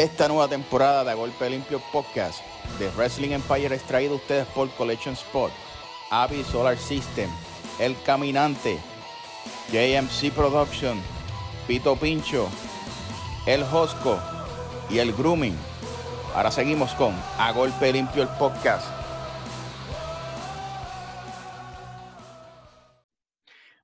Esta nueva temporada de A Golpe Limpio Podcast de Wrestling Empire es traído a ustedes por Collection Spot, Avi Solar System, El Caminante, JMC Production, Pito Pincho, El Josco y El Grooming. Ahora seguimos con A Golpe Limpio el Podcast.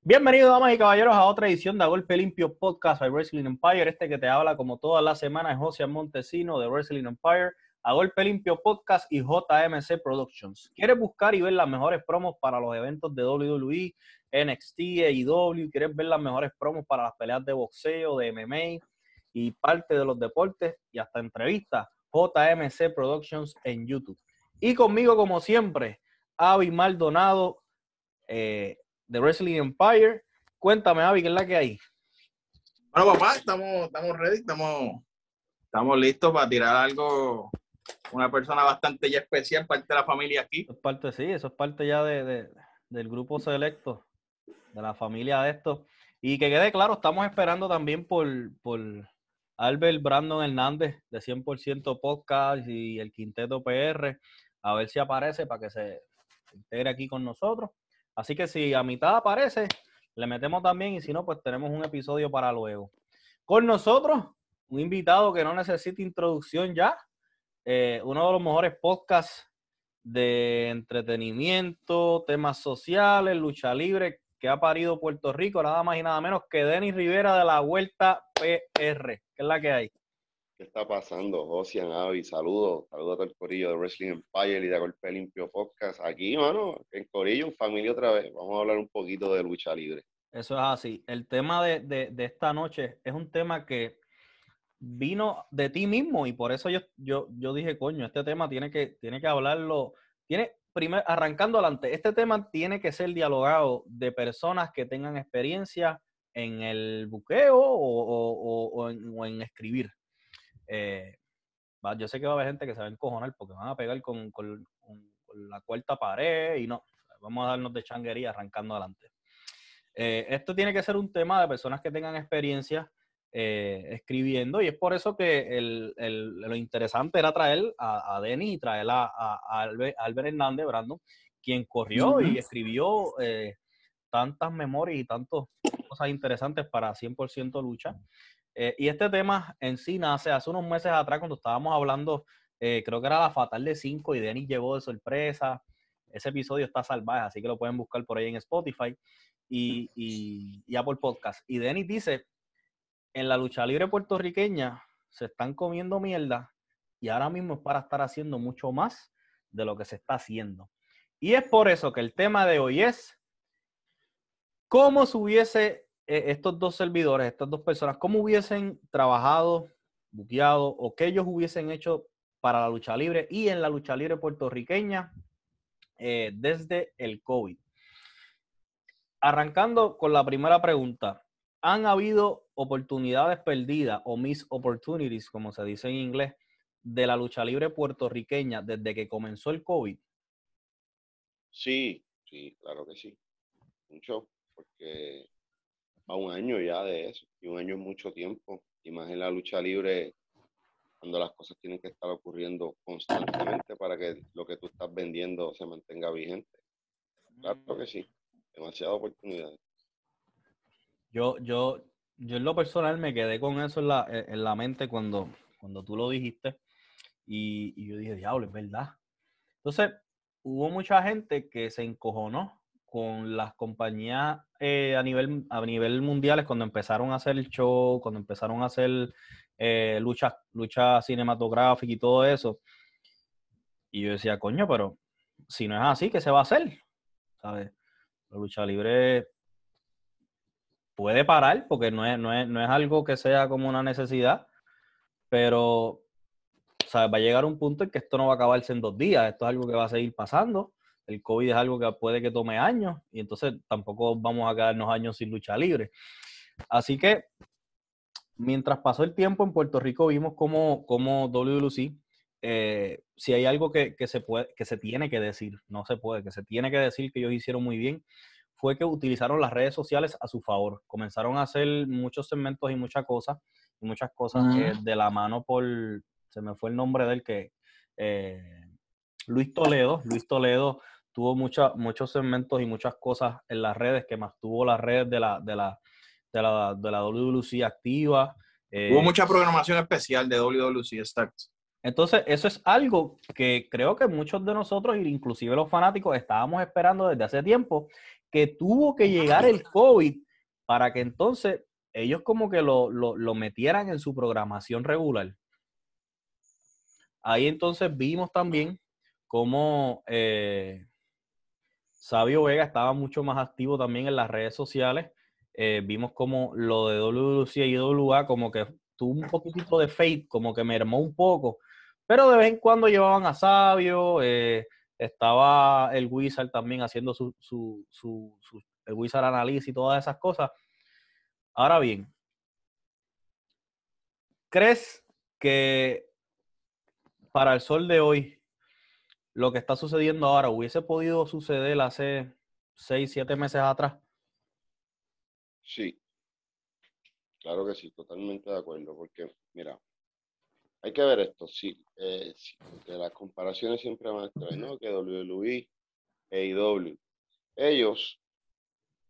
Bienvenidos, damas y caballeros, a otra edición de A Golpe Limpio Podcast by Wrestling Empire. Este que te habla como todas las semanas es José Montesino de Wrestling Empire, A Golpe Limpio Podcast y JMC Productions. ¿Quieres buscar y ver las mejores promos para los eventos de WWE, NXT, AEW? ¿Quieres ver las mejores promos para las peleas de boxeo, de MMA y parte de los deportes y hasta entrevistas? JMC Productions en YouTube. Y conmigo, como siempre, Avi Maldonado, eh, de Wrestling Empire. Cuéntame, Avi, ¿qué es la que hay? Bueno, papá, estamos, estamos ready, estamos, estamos listos para tirar algo. Una persona bastante ya especial, parte de la familia aquí. Eso es parte, sí, eso es parte ya de, de- del grupo selecto, de la familia de estos. Y que quede claro, estamos esperando también por, por Albert Brandon Hernández de 100% Podcast y el Quinteto PR, a ver si aparece para que se integre aquí con nosotros. Así que si a mitad aparece, le metemos también y si no, pues tenemos un episodio para luego. Con nosotros, un invitado que no necesita introducción ya, eh, uno de los mejores podcasts de entretenimiento, temas sociales, lucha libre que ha parido Puerto Rico, nada más y nada menos que Denis Rivera de la Vuelta PR, que es la que hay. ¿Qué está pasando, Josian, Avi? Saludos, saludos a todo el corillo de Wrestling Empire y de Golpe Limpio Podcast. Aquí, mano, en corillo, en familia otra vez. Vamos a hablar un poquito de lucha libre. Eso es así. El tema de, de- de esta noche es un tema que vino de ti mismo y por eso yo, yo, yo dije, coño, este tema tiene que, tiene que hablarlo, tiene, primer, arrancando adelante, este tema tiene que ser dialogado de personas que tengan experiencia en el buqueo o, o- o- o en escribir. Eh, va- yo sé que va a haber gente que se va a encojonar porque van a pegar con, con- con- con la cuarta pared y no, vamos a darnos de changuería arrancando adelante. Eh, esto tiene que ser un tema de personas que tengan experiencia eh, escribiendo y es por eso que el- el- lo interesante era traer a, a Denis y traer a, a- a Albert, Albert Hernández, Brandon, quien corrió y escribió eh, tantas memorias y tantas cosas interesantes para 100% lucha. Eh, y este tema en sí nace hace unos meses atrás cuando estábamos hablando, eh, creo que era la Fatal de 5 y Denis llegó de sorpresa. Ese episodio está salvaje, así que lo pueden buscar por ahí en Spotify y, y, y Apple Podcast. Y Denis dice, en la lucha libre puertorriqueña se están comiendo mierda y ahora mismo es para estar haciendo mucho más de lo que se está haciendo. Y es por eso que el tema de hoy es cómo se hubiese estos dos servidores, estas dos personas, cómo hubiesen trabajado, buqueado o qué ellos hubiesen hecho para la lucha libre y en la lucha libre puertorriqueña eh, desde el COVID. Arrancando con la primera pregunta, ¿han habido oportunidades perdidas o miss opportunities, como se dice en inglés, de la lucha libre puertorriqueña desde que comenzó el COVID? Sí, sí, claro que sí. Mucho, porque va un año ya de eso. Y un año es mucho tiempo. Y más en la lucha libre, cuando las cosas tienen que estar ocurriendo constantemente para que lo que tú estás vendiendo se mantenga vigente. Claro que sí. Demasiadas oportunidades. Yo, yo, yo en lo personal me quedé con eso en la, en la mente cuando, cuando tú lo dijiste y, y yo dije, diablo, es verdad. Entonces, hubo mucha gente que se encojonó con las compañías eh, a, nivel, a nivel mundiales cuando empezaron a hacer el show, cuando empezaron a hacer eh, lucha, lucha cinematográfica y todo eso. Y yo decía, coño, pero si no es así, ¿qué se va a hacer? ¿Sabes? La lucha libre puede parar porque no es, no es, no es algo que sea como una necesidad, pero ¿sabes? va a llegar un punto en que esto no va a acabarse en dos días, esto es algo que va a seguir pasando, el COVID es algo que puede que tome años y entonces tampoco vamos a quedarnos años sin lucha libre. Así que mientras pasó el tiempo en Puerto Rico vimos como, como WLC, eh, si hay algo que, que, se puede, que se tiene que decir, no se puede, que se tiene que decir que ellos hicieron muy bien, fue que utilizaron las redes sociales a su favor. Comenzaron a hacer muchos segmentos y muchas cosas muchas cosas eh, de la mano por, se me fue el nombre del que, eh, Luis Toledo, Luis Toledo tuvo muchos segmentos y muchas cosas en las redes que más tuvo las redes de la, de la, de la, de la WWC activa. Hubo mucha programación especial de WWC, exacto. Entonces, eso es algo que creo que muchos de nosotros, inclusive los fanáticos, estábamos esperando desde hace tiempo, que tuvo que llegar el COVID para que entonces ellos como que lo, metieran en su programación regular. Ahí entonces vimos también cómo eh, Sabio Vega estaba mucho más activo también en las redes sociales. Eh, vimos como lo de WC y WA como que tuvo un poquitito de fate, como que mermó un poco, pero de vez en cuando llevaban a Sabio, eh, estaba el Wizard también haciendo su, su, su, el Wizard análisis y todas esas cosas. Ahora bien, ¿crees que para el sol de hoy, lo que está sucediendo ahora hubiese podido suceder hace seis, siete meses atrás? Sí, claro que sí, totalmente de acuerdo, porque mira, hay que ver esto, sí, eh, las comparaciones siempre van a estar, ¿no? Que WWE, AEW, ellos,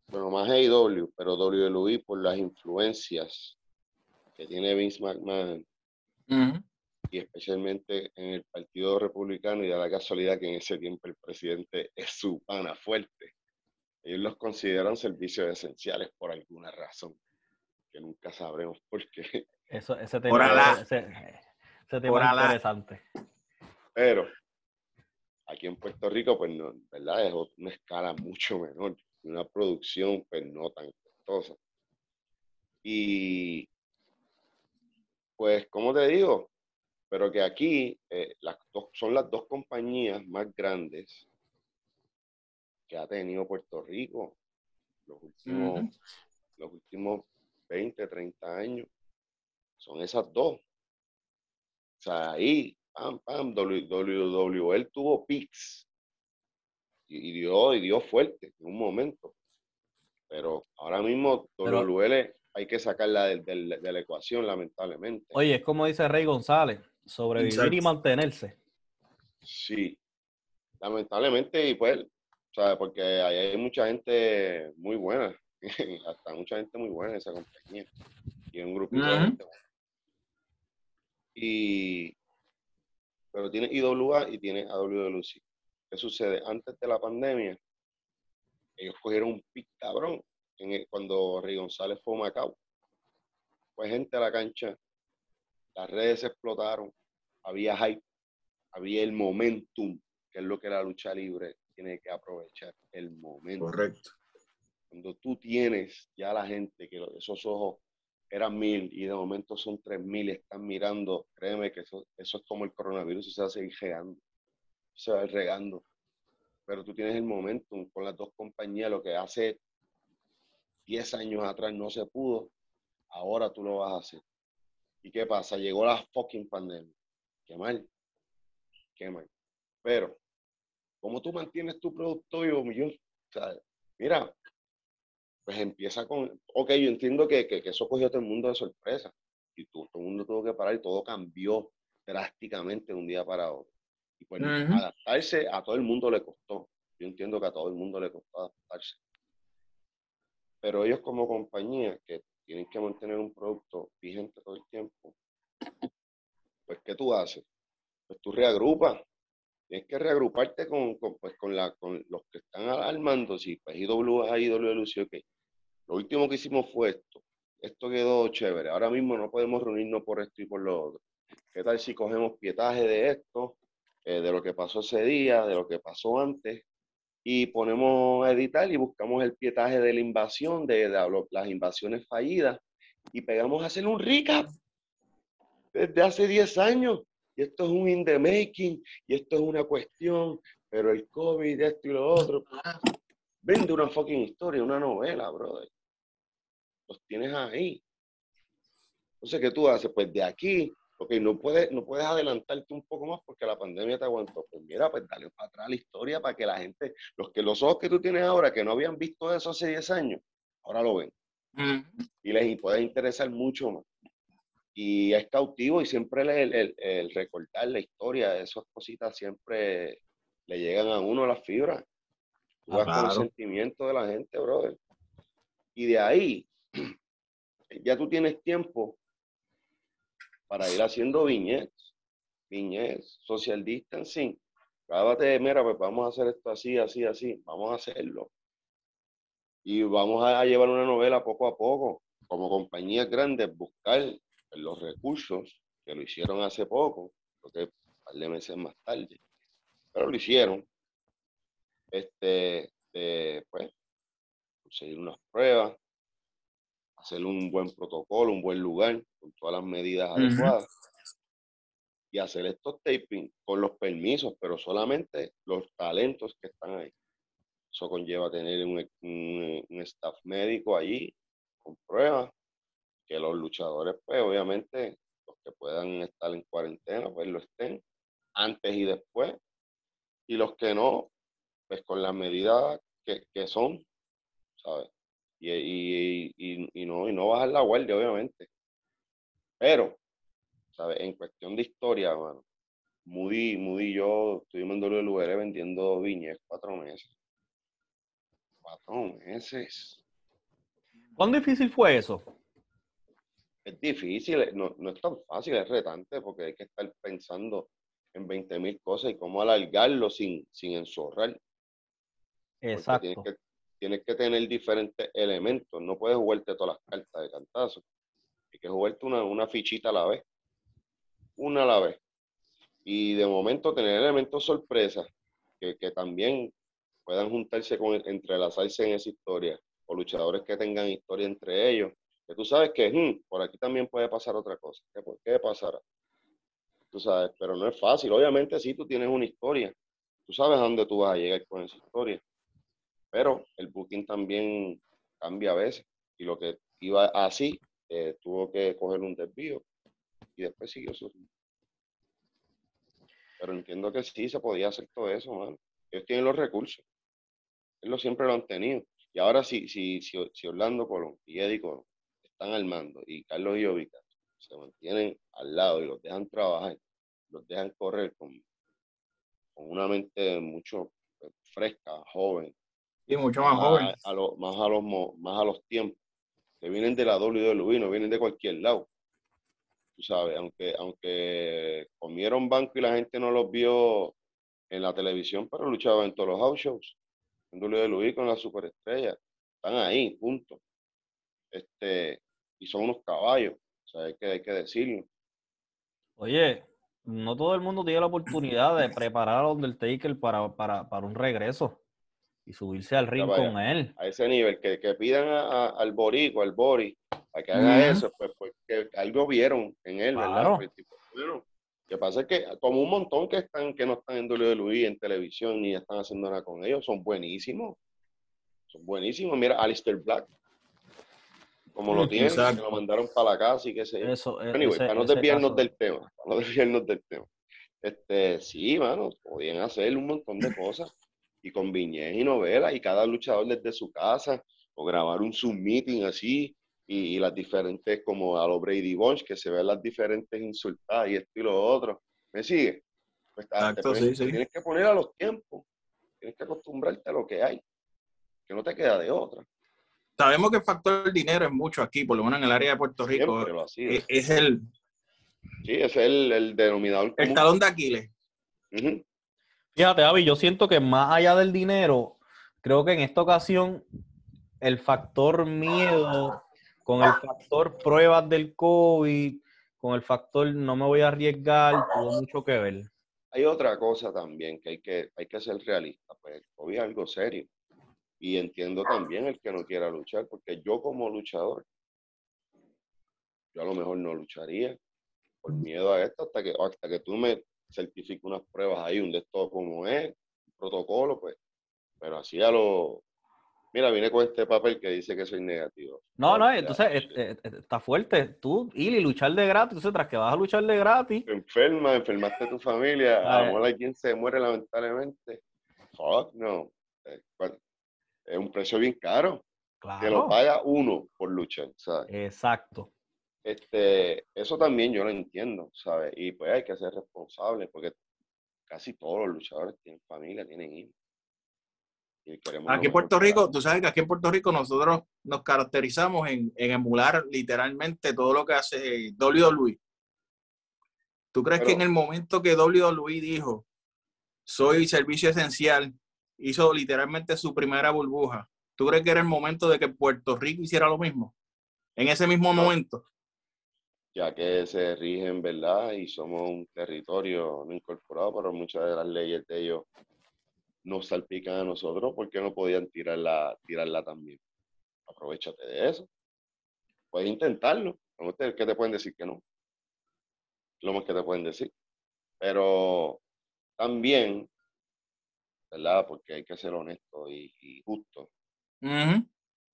bueno, más AEW, pero WWE por las influencias que tiene Vince McMahon, y especialmente en el Partido Republicano, y da la casualidad que en ese tiempo el presidente es su pana fuerte. Ellos los consideran servicios esenciales por alguna razón, que nunca sabremos por qué. Eso, ese tema, ese tema interesante. Pero aquí en Puerto Rico, pues no, ¿verdad? Es una escala mucho menor, una producción pues no tan costosa. Y pues, ¿cómo te digo? Pero que aquí eh, las dos, son las dos compañías más grandes que ha tenido Puerto Rico los últimos, los últimos 20, 30 años. Son esas dos. O sea, ahí, pam, pam, WWL tuvo pics y, dio, y dio fuerte en un momento. Pero ahora mismo WWL hay que sacarla de, la ecuación, lamentablemente. Oye, es como dice Rey González, sobrevivir y mantenerse. Sí, lamentablemente, y pues, o porque hay mucha gente muy buena, hasta mucha gente muy buena en esa compañía. Y un grupito de gente y, pero tiene IWA y tiene AWLC. ¿Qué sucede? Antes de la pandemia, ellos cogieron un pic cabrón en cuando Rey González fue a Macao. Fue gente a la cancha, las redes explotaron, había hype, había el momentum, que es lo que la lucha libre tiene que aprovechar, el momento. Correcto. Cuando tú tienes ya la gente, que esos ojos eran mil y de momento son tres mil y están mirando, créeme que eso, eso es como el coronavirus, se va a seguir regando, se va a ir regando. Pero tú tienes el momento con las dos compañías, lo que hace 10 años atrás no se pudo, ahora tú lo vas a hacer. ¿Y qué pasa? Llegó la fucking pandemia. Qué mal. Qué mal. Pero, ¿cómo tú mantienes tu producto vivo, millón? Mira, pues empieza con, ok, yo entiendo que, que, eso cogió a todo el mundo de sorpresa y todo el mundo tuvo que parar y todo cambió drásticamente de un día para otro. Y pues adaptarse a todo el mundo le costó. Yo entiendo que a todo el mundo le costó adaptarse. Pero ellos como compañía que tienen que mantener un producto vigente todo el tiempo, pues ¿qué tú haces? Pues tú reagrupas. Tienes que reagruparte con, pues, con, la, con los que están al mando, si pues IWA, IWLC, ok lo último que hicimos fue esto. Esto quedó chévere. Ahora mismo no podemos reunirnos por esto y por lo otro. ¿Qué tal si cogemos pietaje de esto, eh, de lo que pasó ese día, de lo que pasó antes, y ponemos a editar y buscamos el pietaje de la invasión, de, las invasiones fallidas, y pegamos a hacer un recap desde hace 10 años. Y esto es un in the making, y esto es una cuestión, pero el COVID, esto y lo otro. Vende una fucking historia, una novela, brother los tienes ahí. Entonces, ¿qué tú haces? Pues de aquí, ok, no puedes, no puedes adelantarte un poco más porque la pandemia te aguantó. Pues mira, pues dale para atrás la historia para que la gente, los que los ojos que tú tienes ahora, que no habían visto eso hace 10 años, ahora lo ven. Y les puede interesar mucho más. y es cautivo y siempre el, el, el recordar la historia, esas cositas siempre le llegan a uno las fibras. Tú Ah, vas con el sentimiento de la gente, brother. Y de ahí, ya tú tienes tiempo para ir haciendo viñetes, viñetes, social distancing. Grábate, mira, pues vamos a hacer esto así, así, así, vamos a hacerlo. Y vamos a llevar una novela poco a poco, como compañías grandes, buscar los recursos que lo hicieron hace poco, porque un par de meses más tarde, pero lo hicieron. Este, de, pues, conseguir unas pruebas, hacer un buen protocolo, un buen lugar, con todas las medidas adecuadas. Y hacer estos taping con los permisos, pero solamente los talentos que están ahí. Eso conlleva tener un, un- un staff médico allí con pruebas, que los luchadores, pues obviamente, los que puedan estar en cuarentena, pues lo estén antes y después. Y los que no, pues con las medidas que, que son, ¿sabes? Y, y, y, y no, y no bajar la guardia, obviamente. Pero, ¿sabes? En cuestión de historia, mano, Moody, Moody y yo estuvimos en WLR vendiendo viñes cuatro meses. Cuatro meses. ¿Cuán difícil fue eso? Es difícil, no, no es tan fácil, es retante porque hay que estar pensando en 20 mil cosas y cómo alargarlo sin, sin enzorrar. Exacto. Tienes que, tienes que tener diferentes elementos, no puedes jugarte todas las cartas de cantazo. Hay que jugarte una, una fichita a la vez, una a la vez. Y de momento tener elementos sorpresa que, que también puedan juntarse con, entrelazarse en esa historia, o luchadores que tengan historia entre ellos, que tú sabes que "Hmm, por aquí también puede pasar otra cosa. ¿Qué, qué pasará? Tú sabes, pero no es fácil. Obviamente sí, tú tienes una historia. Tú sabes a dónde tú vas a llegar con esa historia. Pero el booking también cambia a veces. Y lo que iba así, eh, tuvo que coger un desvío. Y después siguió su. Pero entiendo que sí se podía hacer todo eso, mano. Ellos tienen los recursos. Ellos siempre lo han tenido. Y ahora si, si, si, si Orlando Colón y Eddie Colón están al mando y Carlos Iovica se mantienen al lado y los dejan trabajar, los dejan correr con, con una mente mucho eh, fresca, joven, Y mucho más joven. a, a lo- más, a los, más a los tiempos, que vienen de la WWE, no vienen de cualquier lado. Tú sabes, aunque, aunque comieron banco y la gente no los vio en la televisión, pero luchaban en todos los house shows, en WWE con la superestrella. Están ahí, punto. Este, y son unos caballos, o sea, hay que, hay que decirlo. Oye, no todo el mundo tiene la oportunidad de preparar a Undertaker para, para, para un regreso y subirse al ring con él. a ese nivel, que, que pidan a- a- al Borico, al Bori, a que haga eso, pues, pues que algo vieron en él, ¿verdad? Claro. Bueno, que pasa es que como un montón que están, que no están en WWE, en televisión, ni están haciendo nada con ellos, son buenísimos. Son buenísimos. Mira, Alistair Black, como lo tienen, que exacto. lo mandaron para la casa y qué sé yo. Eso, e- Anyway, ese- para no desviarnos caso- del tema, para no desviarnos del tema. Este, sí, mano, podían hacer un montón de cosas y con viñez y novelas y cada luchador desde su casa o grabar un Zoom meeting así y, y las diferentes, como a los Brady Bunch, que se ven las diferentes insultadas y esto y lo otro. ¿Me sigue? Pues, ah, te sí, tienes que poner a los tiempos, tienes que acostumbrarte a lo que hay, que no te queda de otra. Sabemos que el factor dinero es mucho aquí, por lo menos en el área de Puerto Rico. Sido. Es, es el, Sí, es el, el denominador el talón de Aquiles. Ujú. Fíjate, Avi, yo siento que más allá del dinero, creo que en esta ocasión el factor miedo, con el factor pruebas del COVID, con el factor no me voy a arriesgar, tuvo mucho que ver. Hay otra cosa también que hay que, hay que ser realista, pues el COVID es algo serio. Y entiendo también el que no quiera luchar, porque yo como luchador, yo a lo mejor no lucharía por miedo a esto hasta que, hasta que tú me certifiques unas pruebas ahí, un de esto como es, un protocolo, pues. Pero así a lo... Mira, vine con este papel que dice que soy negativo. No, no, entonces eh, eh, eh, está fuerte. Tú ir y luchar de gratis, entonces tras que vas a luchar de gratis, te enfermas, enfermaste a tu familia, a lo mejor alguien se muere lamentablemente. Fuck, no. Es un precio bien caro. Que lo paga uno por luchar, ¿sabes? Exacto. Este, eso también yo lo entiendo, ¿sabes? Y pues hay que ser responsable porque casi todos los luchadores tienen familia, tienen hijos. Aquí en Puerto Rico, tú sabes que aquí en Puerto Rico nosotros nos caracterizamos en, emular literalmente todo lo que hace WWE. ¿Tú crees que en el momento que WWE dijo, soy servicio esencial, hizo literalmente su primera burbuja, ¿tú crees que era el momento de que Puerto Rico hiciera lo mismo? En ese mismo momento. Ya que se rigen, ¿verdad? Y somos un territorio no incorporado, pero muchas de las leyes de ellos nos salpican a nosotros porque no podían tirarla, tirarla también. Aprovechate de eso. Puedes intentarlo. ¿Qué te pueden decir que no? Lo más que te pueden decir. Pero también, ¿verdad? Porque hay que ser honesto y, justo.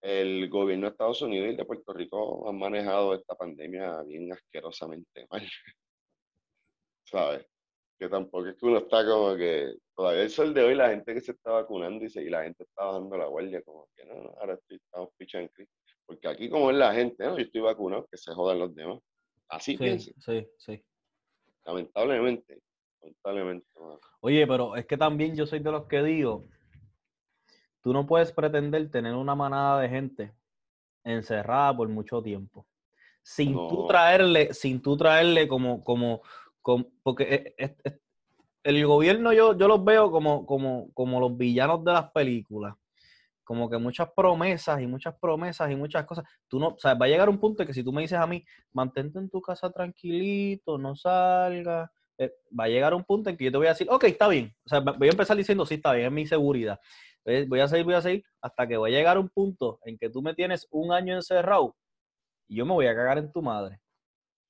El gobierno de Estados Unidos y de Puerto Rico han manejado esta pandemia bien asquerosamente mal. ¿Sabes? que tampoco es que uno está como que todavía el sol de hoy la gente que se está vacunando y, y la gente está bajando la guardia como que no, no ahora estoy, estamos pichando porque aquí como es la gente, ¿no? yo estoy vacunado, que se jodan los demás. Así sí, Sí, sí. Lamentablemente, lamentablemente. Oye, pero es que también yo soy de los que digo, tú no puedes pretender tener una manada de gente encerrada por mucho tiempo. Sin tú traerle, sin tú traerle como, como, porque e, e, el gobierno yo, yo los veo como, como, como los villanos de las películas. Como que muchas promesas y muchas promesas y muchas cosas. Tú no, o sea, va a llegar un punto que si tú me dices a mí, mantente en tu casa tranquilito, no salgas, eh, va a llegar un punto en que yo te voy a decir, ok, está bien. O sea, voy a empezar diciendo, sí, está bien, es mi seguridad. Voy a seguir, voy a seguir, hasta que va a llegar un punto en que tú me tienes un año encerrado y yo me voy a cagar en tu madre.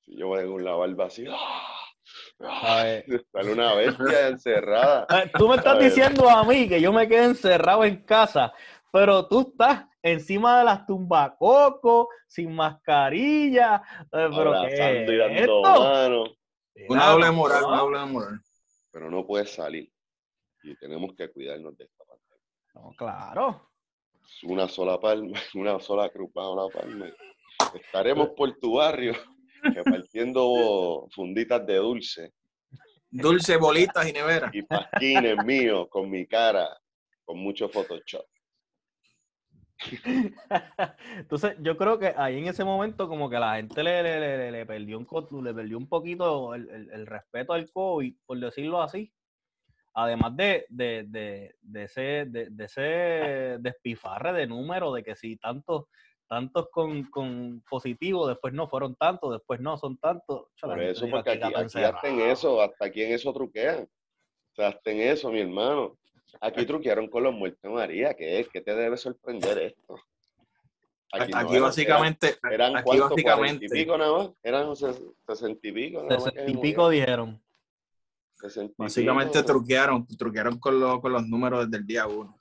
Si yo voy a un lado al vacío. Sale una bestia encerrada. Tú me estás diciendo a mí que yo me quedé encerrado en casa, pero tú estás encima de las tumbacocos, sin mascarilla. Eh, pero y dando mano. Una doble moral, una doble moral. Pero no puedes salir. Y tenemos que cuidarnos de parte. No, claro. Una sola palma, una sola cruz bajo la palma. Estaremos por tu barrio repartiendo funditas de dulce. Dulce, bolitas y nevera. Y pasquines míos con mi cara, con mucho Photoshop. Entonces, yo creo que ahí en ese momento, como que la gente le, le, le, perdió, un, le perdió un poquito el, el, respeto al COVID, por decirlo así. Además de, de, de, de ese, de, de, ese despifarre de número, de que si tantos tantos con, con positivo, después no fueron tantos, después no son tantos. Por eso, porque aquí, hasta en eso, hasta aquí en eso truquean. O sea, hasta en eso, mi hermano. Aquí truquearon con los muertos María, ¿qué es? ¿Qué te debe sorprender esto? Aquí, básicamente. Eran, aquí básicamente. y pico nada más? Eran sesenta y pico. Sesenta y pico dijeron. Básicamente truquearon, truquearon con, los, con los números desde el día uno.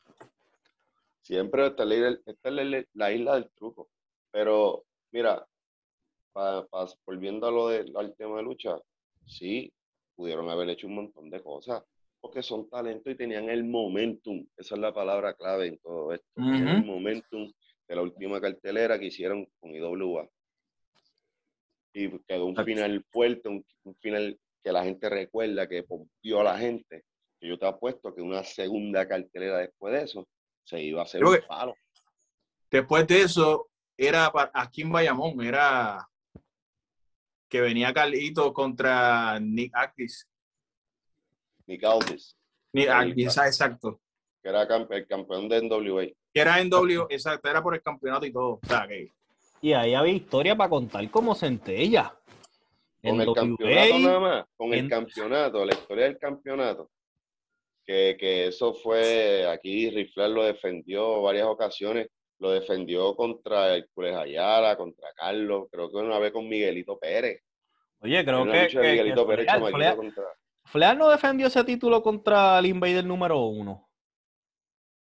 Siempre esta, es la, isla del truco. Pero, mira, volviendo a lo al tema de lucha, sí, pudieron haber hecho un montón de cosas, porque son talentos y tenían el momentum. Esa es la palabra clave en todo esto. El momentum de la última cartelera que hicieron con IWA. Y quedó un final fuerte, un, final que la gente recuerda, que pompió a la gente. Y yo te apuesto que una segunda cartelera después de eso se iba a hacer un palo. Después de eso, era aquí en Bayamón, era que venía Carlito contra Nick Akis. Nick Aldis. Nick Aldis, exacto. Que era el campeón de NWA. Que era NWA, exacto, era por el campeonato y todo. Y ahí había historia para contar como centella. Con el campeonato nada más, con el campeonato, la historia del campeonato que, eso fue, aquí Rifler lo defendió varias ocasiones, lo defendió contra Hércules Ayala, contra Carlos, creo que una vez con Miguelito Pérez. Oye, creo que, Miguelito Pérez Fleal, no defendió ese título contra el Invader número uno.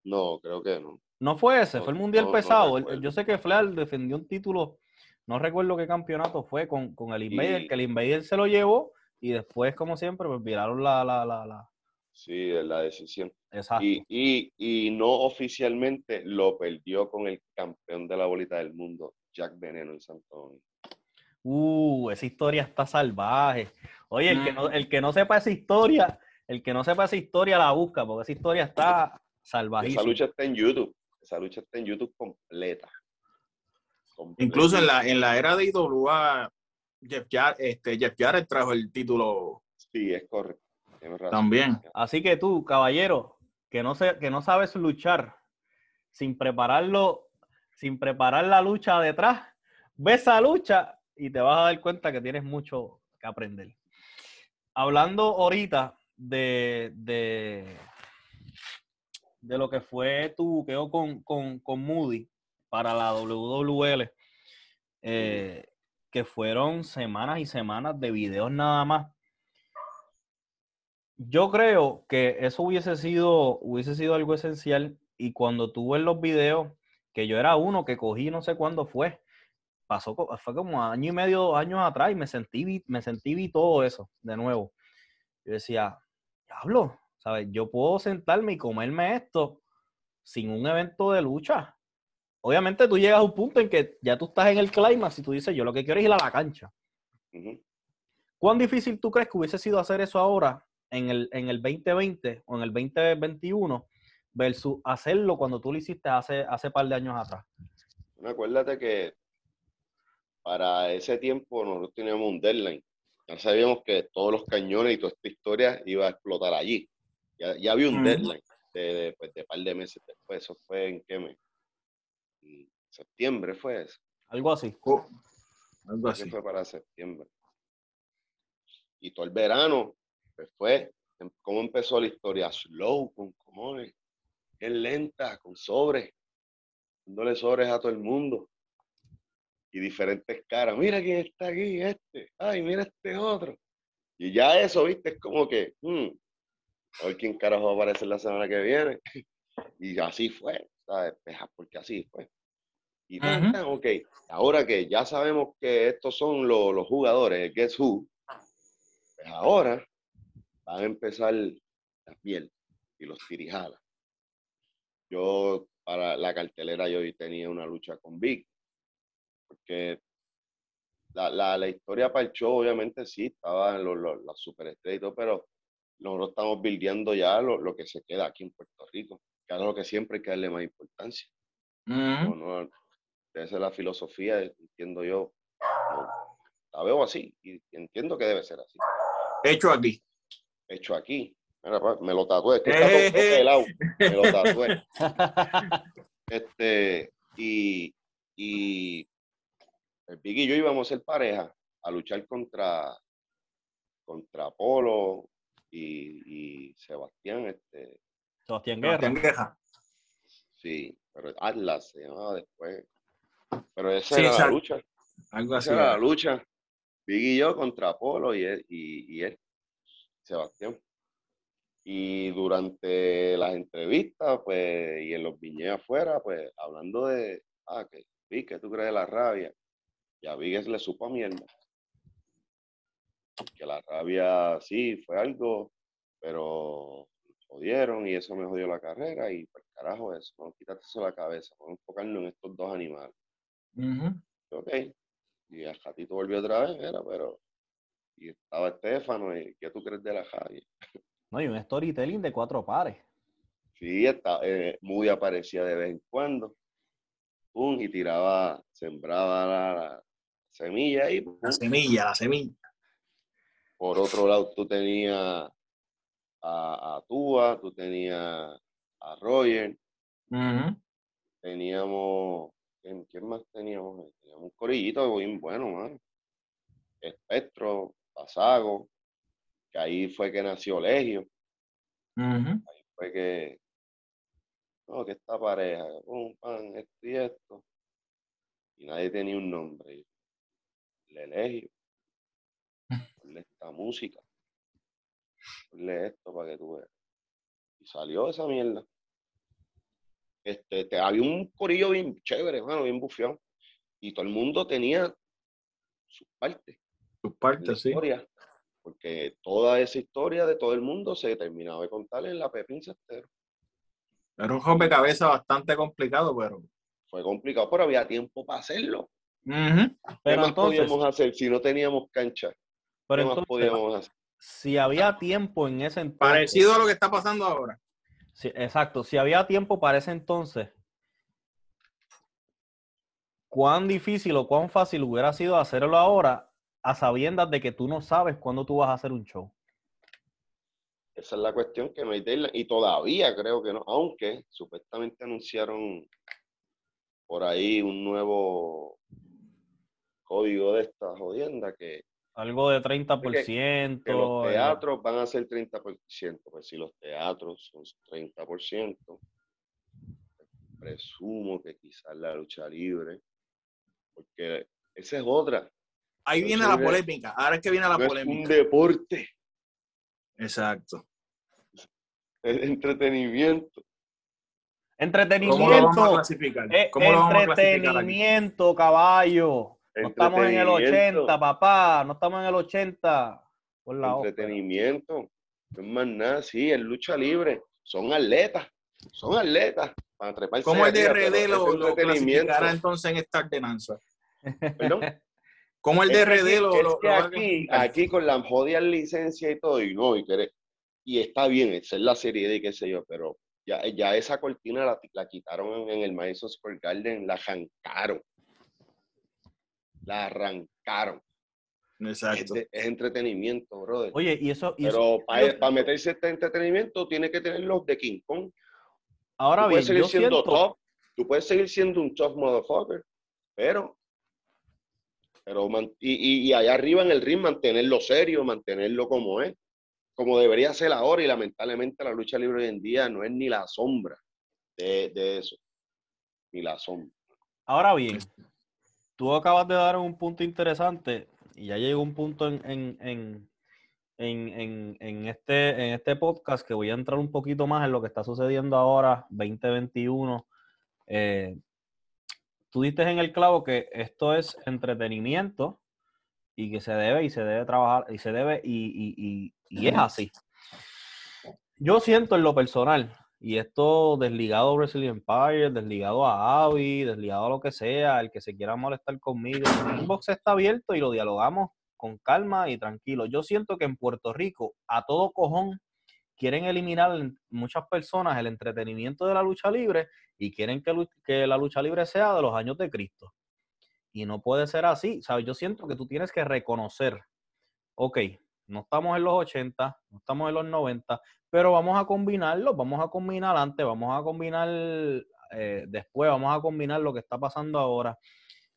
No, creo que no. No fue ese, fue el Mundial pesado. yo sé que Fleal defendió un título, no recuerdo qué campeonato fue con, el Invader, que el Invader se lo llevó y después, como siempre, pues viraron la, la, la, Sí, es la decisión. Exacto. Y, no oficialmente lo perdió con el campeón de la bolita del mundo, Jack Veneno en Santo Domingo. Uh, esa historia está salvaje. Oye, el, que no, el que no sepa esa historia, el que no sepa esa historia la busca, porque esa historia está salvajísima. Esa lucha está en YouTube. Esa lucha está en YouTube completa. Incluso en la, en la era de IWA, Jeff Jarrett, este, Jeff Jarrett trajo el título. Sí, es correcto. También. Así que tú, caballero, que no, que no sabes luchar sin prepararlo, sin preparar la lucha detrás, ves esa lucha y te vas a dar cuenta que tienes mucho que aprender. Hablando ahorita de, de, de lo que fue tu quedó con, con, con Moody para la WWL, eh, que fueron semanas y semanas de videos nada más. Yo creo que eso hubiese sido, hubiese sido algo esencial y cuando tú ves los videos, que yo era uno que cogí no sé cuándo fue, pasó, fue como año y medio, dos años atrás y me sentí, me sentí vi todo eso de nuevo. Yo decía, diablo, ¿sabes? Yo puedo sentarme y comerme esto sin un evento de lucha. Obviamente tú llegas a un punto en que ya tú estás en el climax y tú dices, yo lo que quiero es ir a la cancha. ¿Cuán difícil tú crees que hubiese sido hacer eso ahora en el, en el 2020 o en el 2021 versus hacerlo cuando tú lo hiciste hace, hace par de años atrás? acuérdate que para ese tiempo nosotros teníamos un deadline. Ya sabíamos que todos los cañones y toda esta historia iba a explotar allí. Ya, había un deadline de, de, pues, de, par de meses después. Eso fue en qué mes? Septiembre fue eso. Algo así. Oh, algo así. fue para septiembre. Y todo el verano, pues fue, em, ¿cómo empezó la historia? Slow, con cojones, es lenta, con sobres, dándole sobres a todo el mundo y diferentes caras. Mira quién está aquí, este. Ay, mira este otro. Y ya eso, viste, es como que, hmm, a ver quién carajo va a aparecer la semana que viene. Y así fue, ¿sabes? Porque así fue. Y ok, ahora que ya sabemos que estos son los, los jugadores, el Guess Who, pues ahora van a empezar las piel y los tirijalas. Yo, para la cartelera, yo tenía una lucha con Vic, porque la, la, la, historia para el show, obviamente, sí, estaba en los, las superestrellas y todo, pero nosotros estamos bildeando ya lo, lo, que se queda aquí en Puerto Rico, que es lo que siempre hay que darle más importancia. no, esa es la filosofía, entiendo yo. La veo así y entiendo que debe ser así. Hecho aquí. Hecho aquí. me lo tatué. Eh. Me lo tatué. este, y, y el Big y yo íbamos a ser pareja a luchar contra, contra Polo y, Sebastián. Este, Sebastián Guerra. Sí, pero Atlas se llamaba después. Pero esa era la lucha. Algo así. Esa era la lucha. Big y yo contra Polo y él, y, él, Sebastián. Y durante las entrevistas, pues, y en los viñedos afuera, pues, hablando de, ah, que, Big, ¿qué tú crees de la rabia? Y a Big le supo a mierda. Que la rabia, sí, fue algo, pero jodieron y eso me jodió la carrera y pues carajo eso, no quítate eso de la cabeza, vamos a enfocarnos en estos dos animales. Ok. Y el gatito volvió otra vez, era, pero. Y estaba Estefano, y ¿qué tú crees de la Javi? No, y un storytelling de cuatro pares. Sí, está, eh, muy aparecía de vez en cuando. Pum, y tiraba, sembraba la, semilla ahí. La semilla, la semilla. Por otro lado, tú tenías a, a Tua, tú tenías a Roger. Teníamos ¿Quién, más teníamos? Teníamos un corillito bien bueno, mano. Espectro, Pasago, que ahí fue que nació Legio. Ahí fue que, no, que esta pareja, un pan, esto y esto. Y nadie tenía un nombre. Le Legio. Ponle esta música. Ponle esto para que tú veas. Y salió esa mierda. Este, había un corillo bien chévere, bueno, bien bufiado. Y todo el mundo tenía sus partes. Sus partes, sí. porque toda esa historia de todo el mundo se terminaba de contar en la Pepín Cestero. Era un cabeza bastante complicado, pero. Fue complicado, pero había tiempo para hacerlo. ¿Qué más podíamos hacer si no teníamos cancha? Pero ¿Qué más podíamos hacer? Si había tiempo en ese entonces. Parecido a lo que está pasando ahora. Sí, exacto. Si había tiempo para ese entonces, cuán difícil o cuán fácil hubiera sido hacerlo ahora a sabiendas de que tú no sabes cuándo tú vas a hacer un show. Esa es la cuestión que no hay deadline. Y todavía creo que no, aunque supuestamente anunciaron por ahí un nuevo código de esta jodienda que... Algo de 30%. Que, los teatros van a ser 30%. Pues si los teatros son 30%, presumo que quizás la lucha libre, porque esa es otra. Ahí viene la polémica. Ahora es que viene la polémica. un deporte. Exacto. El entretenimiento. Entretenimiento. ¿Cómo lo entretenimiento, caballo. No estamos en el 80, papá. No estamos en el 80. Por la entretenimiento. No es más nada, sí, es lucha libre. Son atletas. Son atletas. Para ¿Cómo el DRD lo, lo clasificará entonces en esta ordenanza? ¿Perdón? ¿Cómo el DRD lo, aquí, aquí con la jodida licencia y todo, y no, y, y está bien, esa es la serie de qué sé yo, pero ya, ya esa cortina la, la quitaron en, el Madison Square Garden, la arrancaron. La arrancaron. Exacto. Es, entretenimiento, brother. Oye, y eso. pero para meterse este entretenimiento, tiene que tener los de King Kong. Ahora tú bien, puedes seguir siendo top. Tú puedes seguir siendo un tough motherfucker, pero pero y, y, allá arriba en el ring mantenerlo serio, mantenerlo como es, como debería ser ahora y lamentablemente la lucha libre hoy en día no es ni la sombra de, eso, ni la sombra. Ahora bien, tú acabas de dar un punto interesante y ya llegó un punto en, en, en, en, este, en este podcast que voy a entrar un poquito más en lo que está sucediendo ahora, 2021. Eh, tú diste en el clavo que esto es entretenimiento y que se debe y se debe trabajar y se debe y, es así. Yo siento en lo personal, y esto desligado a Wrestling Empire, desligado a Avi, desligado a lo que sea, el que se quiera molestar conmigo, el inbox está abierto y lo dialogamos con calma y tranquilo. Yo siento que en Puerto Rico, a todo cojón, quieren eliminar muchas personas el entretenimiento de la lucha libre y quieren que, que, la lucha libre sea de los años de Cristo. Y no puede ser así. ¿sabes? Yo siento que tú tienes que reconocer, ok, no estamos en los 80, no estamos en los 90, pero vamos a combinarlo, vamos a combinar antes, vamos a combinar eh, después, vamos a combinar lo que está pasando ahora.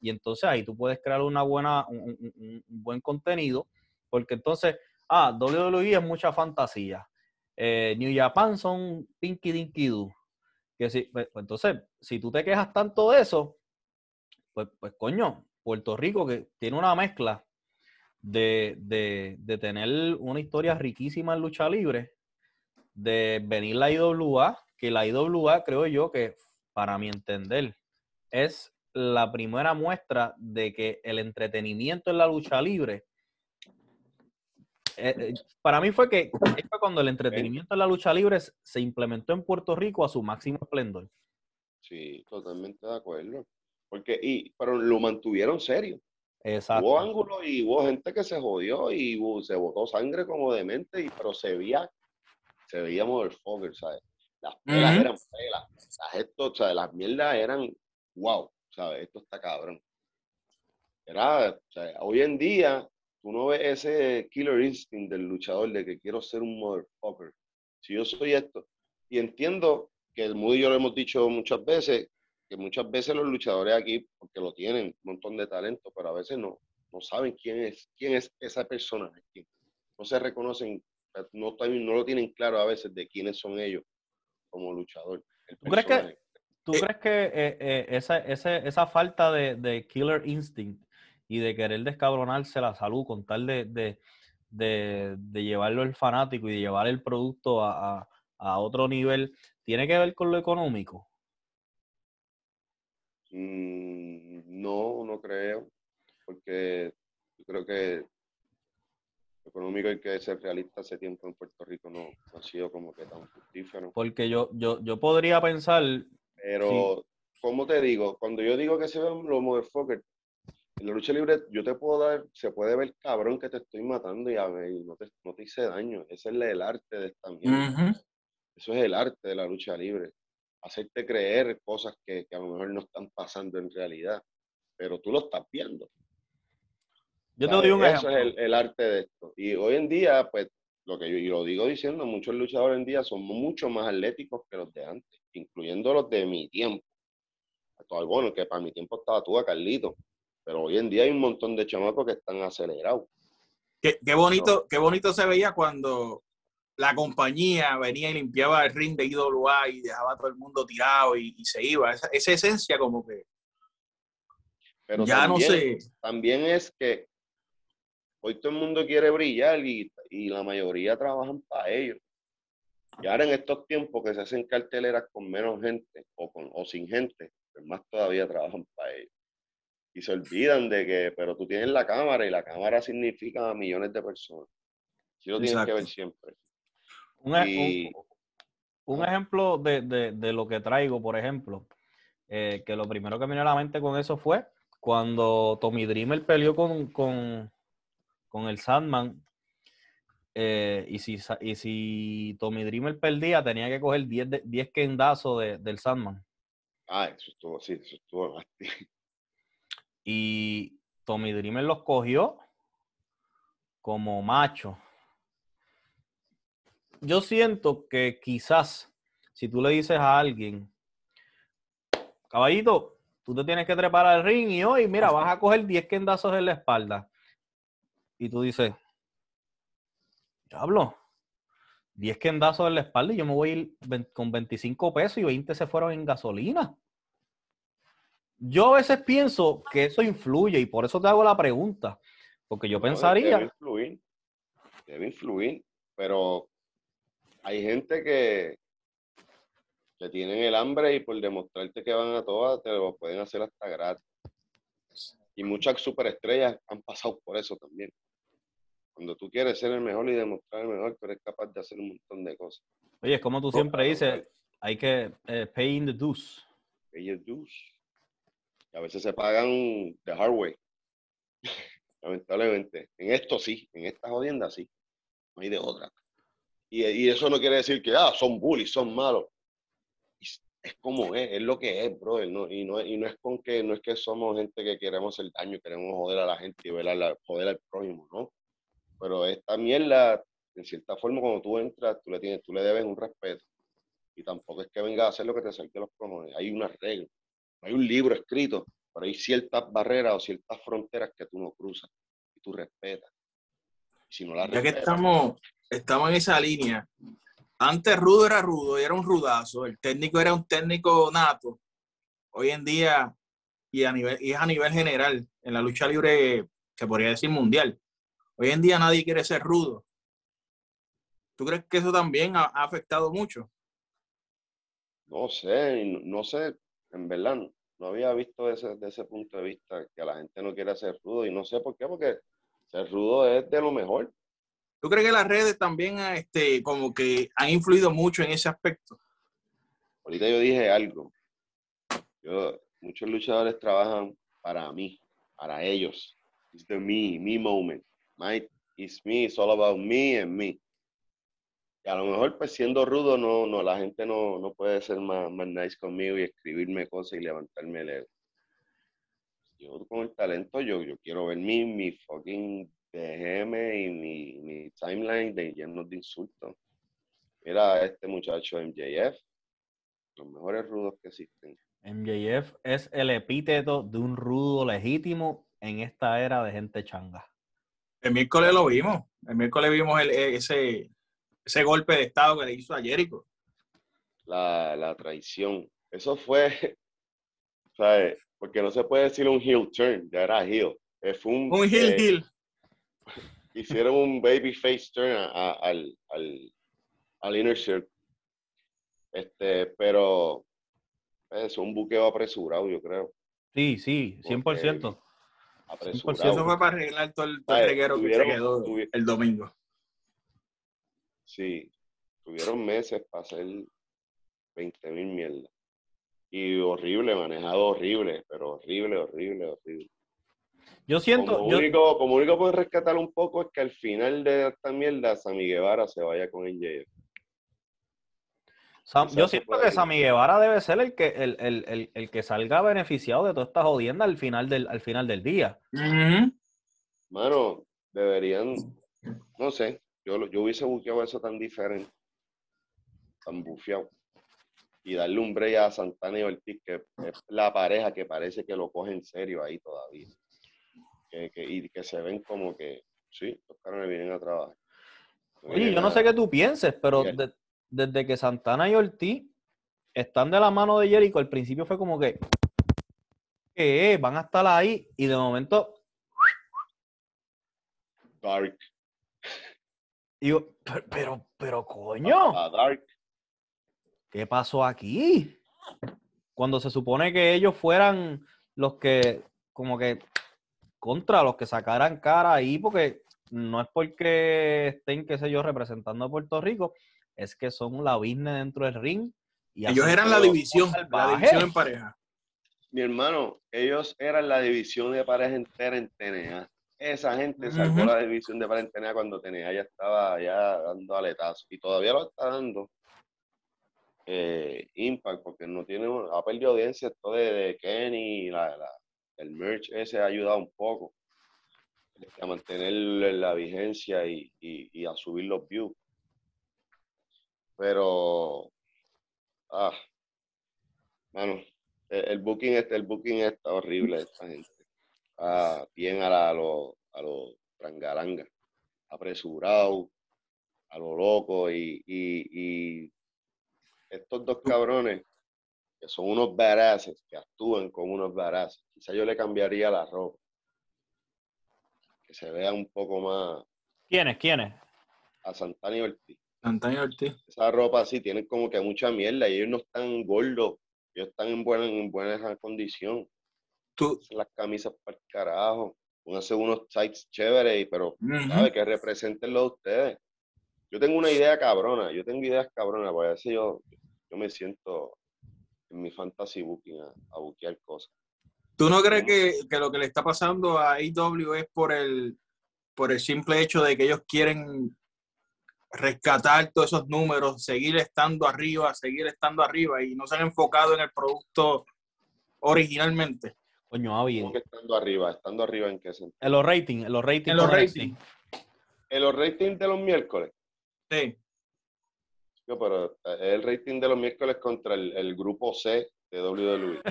Y entonces ahí tú puedes crear una buena, un, buen contenido, porque entonces, ah, WWE es mucha fantasía eh, New Japan son Pinky Dinky Doo. Que si, pues, pues, entonces, si tú te quejas tanto de eso, pues, pues coño, Puerto Rico que tiene una mezcla de, de, tener una historia riquísima en lucha libre, de venir la IWA, que la IWA creo yo que, para mi entender, es la primera muestra de que el entretenimiento en la lucha libre eh, eh, para mí fue que fue cuando el entretenimiento en la lucha libre se implementó en Puerto Rico a su máximo esplendor. Sí, totalmente de acuerdo. Porque, y, pero lo mantuvieron serio. Exacto. Hubo ángulos y hubo gente que se jodió y se botó sangre como demente, y, pero se veía, se veía motherfucker, ¿sabes? Las pelas eran pelas. Las, esto, ¿sabes? las mierdas eran wow, ¿sabes? Esto está cabrón. Era, sea, hoy en día tú no ves ese killer instinct del luchador de que quiero ser un motherfucker. Si yo soy esto, y entiendo que el Moody y yo lo hemos dicho muchas veces, que muchas veces los luchadores aquí, porque lo tienen, un montón de talento, pero a veces no, no saben quién es, quién es esa persona, no se reconocen, no, no lo tienen claro a veces de quiénes son ellos como luchador. ¿Tú crees que, ¿tú crees que eh, eh, esa, esa, falta de, de, killer instinct y de querer descabronarse la salud con tal de, llevarlo el fanático y de llevar el producto a, otro nivel, ¿tiene que ver con lo económico? Mm, no, no creo, porque yo creo que lo económico hay que ser realista hace tiempo en Puerto Rico no, ha sido como que tan fructífero. Porque yo, yo, yo podría pensar... Pero, ¿cómo te digo? Cuando yo digo que se ven los motherfuckers, En la lucha libre yo te puedo dar, se puede ver cabrón que te estoy matando y, a no, te, no te hice daño. Ese es el arte de esta mierda. Eso es el arte de la lucha libre. Hacerte creer cosas que, que, a lo mejor no están pasando en realidad, pero tú lo estás viendo. Yo te doy un Eso es el, el, arte de esto. Y hoy en día, pues, lo que yo y lo digo diciendo, muchos luchadores hoy en día son mucho más atléticos que los de antes, incluyendo los de mi tiempo. Bueno, que para mi tiempo estaba tú a Carlito, pero hoy en día hay un montón de chamacos que están acelerados. Qué, bonito, qué bonito se veía cuando la compañía venía y limpiaba el ring de IWA y dejaba a todo el mundo tirado y, se iba. Esa, esencia como que... Pero ya no sé. También es que hoy todo el mundo quiere brillar y, y la mayoría trabajan para ellos. Y ahora en estos tiempos que se hacen carteleras con menos gente o, con, o sin gente, pues más todavía trabajan para ellos y se olvidan de que, pero tú tienes la cámara y la cámara significa a millones de personas. Sí lo tienes que ver siempre. Un, e, ejemplo de, lo que traigo, por ejemplo, eh, que lo primero que me vino a la mente con eso fue cuando Tommy Dreamer peleó con, con, el Sandman. Eh, y, si, y si Tommy Dreamer perdía, tenía que coger 10, 10 kendazos del Sandman. Ah, eso estuvo, sí, eso estuvo y Tommy Dreamer los cogió como macho. Yo siento que quizás si tú le dices a alguien, caballito, tú te tienes que trepar al ring y hoy, mira, vas a coger 10 kendazos en la espalda. Y tú dices, diablo, 10 kendazos en la espalda y yo me voy a ir con 25 pesos y 20 se fueron en gasolina. Yo a veces pienso que eso influye y por eso te hago la pregunta, porque yo pensaría... Debe influir, debe influir, pero hay gente que, que tienen el hambre y por demostrarte que van a todas te lo pueden hacer hasta gratis. Y muchas superestrellas han pasado por eso también. Cuando tú quieres ser el mejor y demostrar el mejor, tú eres capaz de hacer un montón de cosas. Oye, es como tú siempre dices, hay que eh, pay in the dues. Pay the dues a veces se pagan de hard way. Lamentablemente. En esto sí, en esta jodienda sí. No hay de otra. Y, eso no quiere decir que ah, son bullies, son malos. Es como es, es lo que es, bro. ¿no? Y, no, y no es con que no es que somos gente que queremos el daño, queremos joder a la gente y joder al prójimo, ¿no? Pero esta mierda, en cierta forma, cuando tú entras, tú le tienes, tú le debes un respeto. Y tampoco es que venga a hacer lo que te salte los cojones. Hay una regla hay un libro escrito, pero hay ciertas barreras o ciertas fronteras que tú no cruzas y tú respetas. Si no ya que estamos, estamos en esa línea, antes rudo era rudo y era un rudazo, el técnico era un técnico nato. Hoy en día, y, a nivel, y es a nivel general, en la lucha libre, se podría decir mundial, hoy en día nadie quiere ser rudo. ¿Tú crees que eso también ha, afectado mucho? No sé, no sé, en verdad no, había visto desde ese punto de vista que la gente no quiere ser rudo y no sé por qué, porque ser rudo es de lo mejor. ¿Tú crees que las redes también este, como que han influido mucho en ese aspecto? Ahorita yo dije algo. Yo, muchos luchadores trabajan para mí, para ellos. It's the me, me moment. My, it's me, it's all about me and me a lo mejor pues siendo rudo no, no, la gente no, no puede ser más, más nice conmigo y escribirme cosas y levantarme el ego. Yo con el talento, yo, yo quiero ver mi, mi fucking DM y mi, mi timeline de llenos de insultos. Mira este muchacho MJF, los mejores rudos que existen. MJF es el epíteto de un rudo legítimo en esta era de gente changa. El miércoles lo vimos. El miércoles vimos el, ese, ese golpe de estado que le hizo a Jericho. La, la traición. Eso fue, ¿sabes? Porque no se puede decir un heel turn, ya era heel. Fue un, un heel eh, heel. Hicieron un baby face turn al, al, al inner circle. Este, pero es un buqueo apresurado, yo creo. Sí, sí, 100%. apresurado. Eso fue para arreglar todo el, todo reguero que se quedó el domingo. Sí, tuvieron meses para hacer 20 mil mierdas. Y horrible, manejado horrible, pero horrible, horrible, horrible. Yo siento. Como, Único, como único pueden rescatar un poco es que al final de esta mierda, Sammy Guevara se vaya con el JF. yo siento que Sammy Guevara debe ser el que, el, que salga beneficiado de toda esta jodienda al final del, al final del día. Mano, deberían, no sé, yo, yo hubiese buqueado eso tan diferente, tan bufiado. Y darle un break a Santana y Ortiz, que es la pareja que parece que lo coge en serio ahí todavía y que se ven como que, sí, los caras vienen a trabajar. Oye, yo no sé qué tú pienses, pero desde que Santana y Ortiz están de la mano de Jericho, al principio fue como que, que van a estar ahí y de momento... Dark. Yo, pero, pero, coño. dark. ¿Qué pasó aquí? Cuando se supone que ellos fueran los que, como que contra los que sacaran cara ahí, porque no es porque estén, qué sé yo, representando a Puerto Rico, es que son la business dentro del ring. Y ellos eran la división, la división en pareja. Mi hermano, ellos eran la división de pareja entera en TNA. Esa gente sacó la división de pareja en TNA cuando TNA ya estaba ya dando aletazos y todavía lo está dando. Eh, Impact, porque no tiene, ha perdido audiencia esto de, Kenny, la, la, el merch ese ha ayudado un poco este, a mantener la vigencia y, a subir los views. Pero, ah, mano, el, booking, este, el booking está horrible esta gente. Ah, bien a, los a los trangaranga, apresurado, a lo loco y, y estos dos cabrones que son unos badasses, que actúan como unos badasses. Quizá yo le cambiaría la ropa. Que se vea un poco más. ¿Quiénes? ¿Quiénes? A Santana y Ortiz. Santana y Ortiz. Esa ropa así tienen como que mucha mierda y ellos no están gordos. Ellos están en buena, en buena condición. Tú. Las camisas para el carajo. Pónganse unos tights chéveres, pero ¿sabe? que representenlo a ustedes. Yo tengo una idea cabrona. Yo tengo ideas cabronas. Por eso yo, yo me siento en mi fantasy booking a, a buquear cosas. ¿Tú no crees que, lo que le está pasando a AEW es por el, por el simple hecho de que ellos quieren rescatar todos esos números, seguir estando arriba, seguir estando arriba y no se han enfocado en el producto originalmente? Coño, bien. estando arriba? ¿Estando arriba en qué sentido? En los ratings, en los ratings. En los ratings. En los ratings de los miércoles. Sí pero eh, es el rating de los miércoles contra el, grupo C de WWE.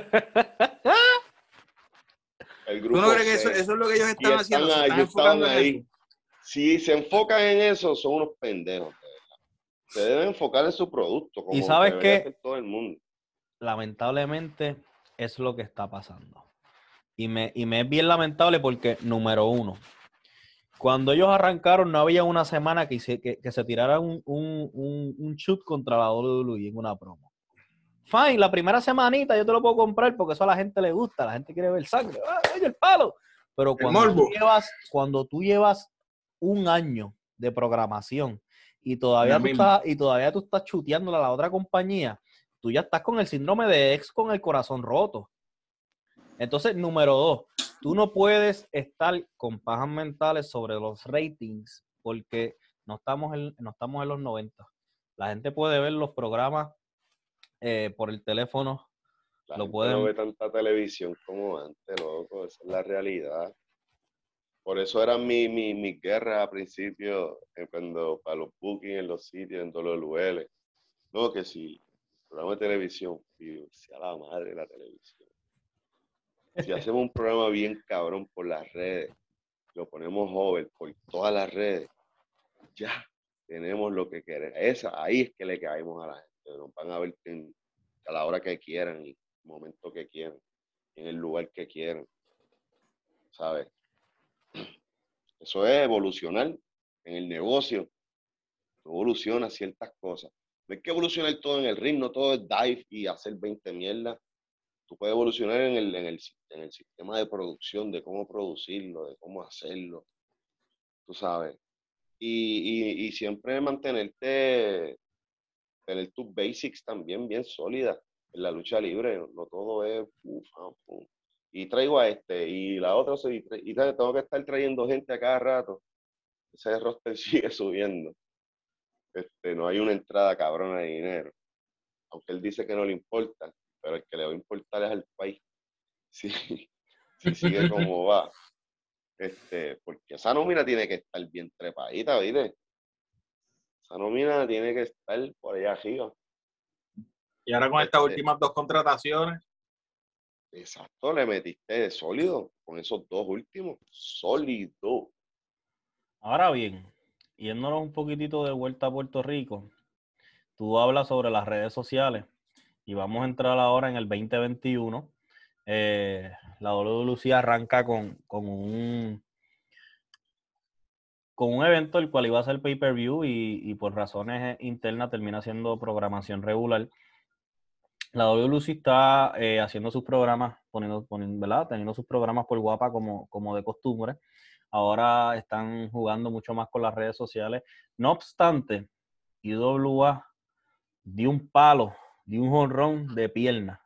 El grupo ¿Tú no crees que eso, es lo que ellos están, haciendo? están ahí. Si se enfocan en eso, son unos pendejos. Se deben enfocar en su producto. Como y sabes que todo el mundo. Lamentablemente es lo que está pasando. Y me, y me es bien lamentable porque, número uno, cuando ellos arrancaron, no había una semana que se, que, se tirara un, un, shoot contra la WWE en una promo. Fine, la primera semanita yo te lo puedo comprar porque eso a la gente le gusta, la gente quiere ver sangre. ¡Ah, oye, el palo! Pero cuando tú, llevas, cuando tú llevas un año de programación y todavía, tú estás, y todavía tú estás chuteando a la otra compañía, tú ya estás con el síndrome de ex con el corazón roto. Entonces, número dos, tú no puedes estar con pajas mentales sobre los ratings porque no estamos en, no estamos en los 90. La gente puede ver los programas eh, por el teléfono. lo pueden... no ve tanta televisión como antes, loco. Esa es la realidad. Por eso era mi, mi, mi guerra al principio, eh, cuando para los bookings en los sitios, en todos los lugares. No, que si programa de televisión, y sea la madre la televisión. Si hacemos un programa bien cabrón por las redes, lo ponemos joven por todas las redes, ya tenemos lo que queremos. Esa, ahí es que le caemos a la gente. Nos van a ver a la hora que quieran, en el momento que quieran, en el lugar que quieran. ¿Sabes? Eso es evolucionar en el negocio. Evoluciona ciertas cosas. No hay que evolucionar todo en el ring, no todo es dive y hacer 20 mierdas tú puedes evolucionar en el, en, el, en el, sistema de producción, de cómo producirlo, de cómo hacerlo, tú sabes. Y, y, siempre mantenerte, tener tus basics también bien sólidas en la lucha libre, no todo es y traigo a este, y la otra, y, y tengo que estar trayendo gente a cada rato. Ese roster sigue subiendo. Este, no hay una entrada cabrona de dinero. Aunque él dice que no le importa, pero el que le va a importar es al país. Si, si sigue como va. Este, porque esa nómina tiene que estar bien trepadita, ¿viste? Esa nómina tiene que estar por allá arriba. Y ahora con estas este últimas dos contrataciones. Exacto, le metiste sólido con esos dos últimos. Sólido. Ahora bien, yéndonos un poquitito de vuelta a Puerto Rico, tú hablas sobre las redes sociales y vamos a entrar ahora en el 2021. Eh, la WLC arranca con, con, un con un evento el cual iba a ser pay-per-view y, por razones internas termina siendo programación regular. La WLC está eh, haciendo sus programas, poniendo, poniendo, ¿verdad? Teniendo sus programas por guapa como, como de costumbre. Ahora están jugando mucho más con las redes sociales. No obstante, IWA dio un palo, dio un jonrón de pierna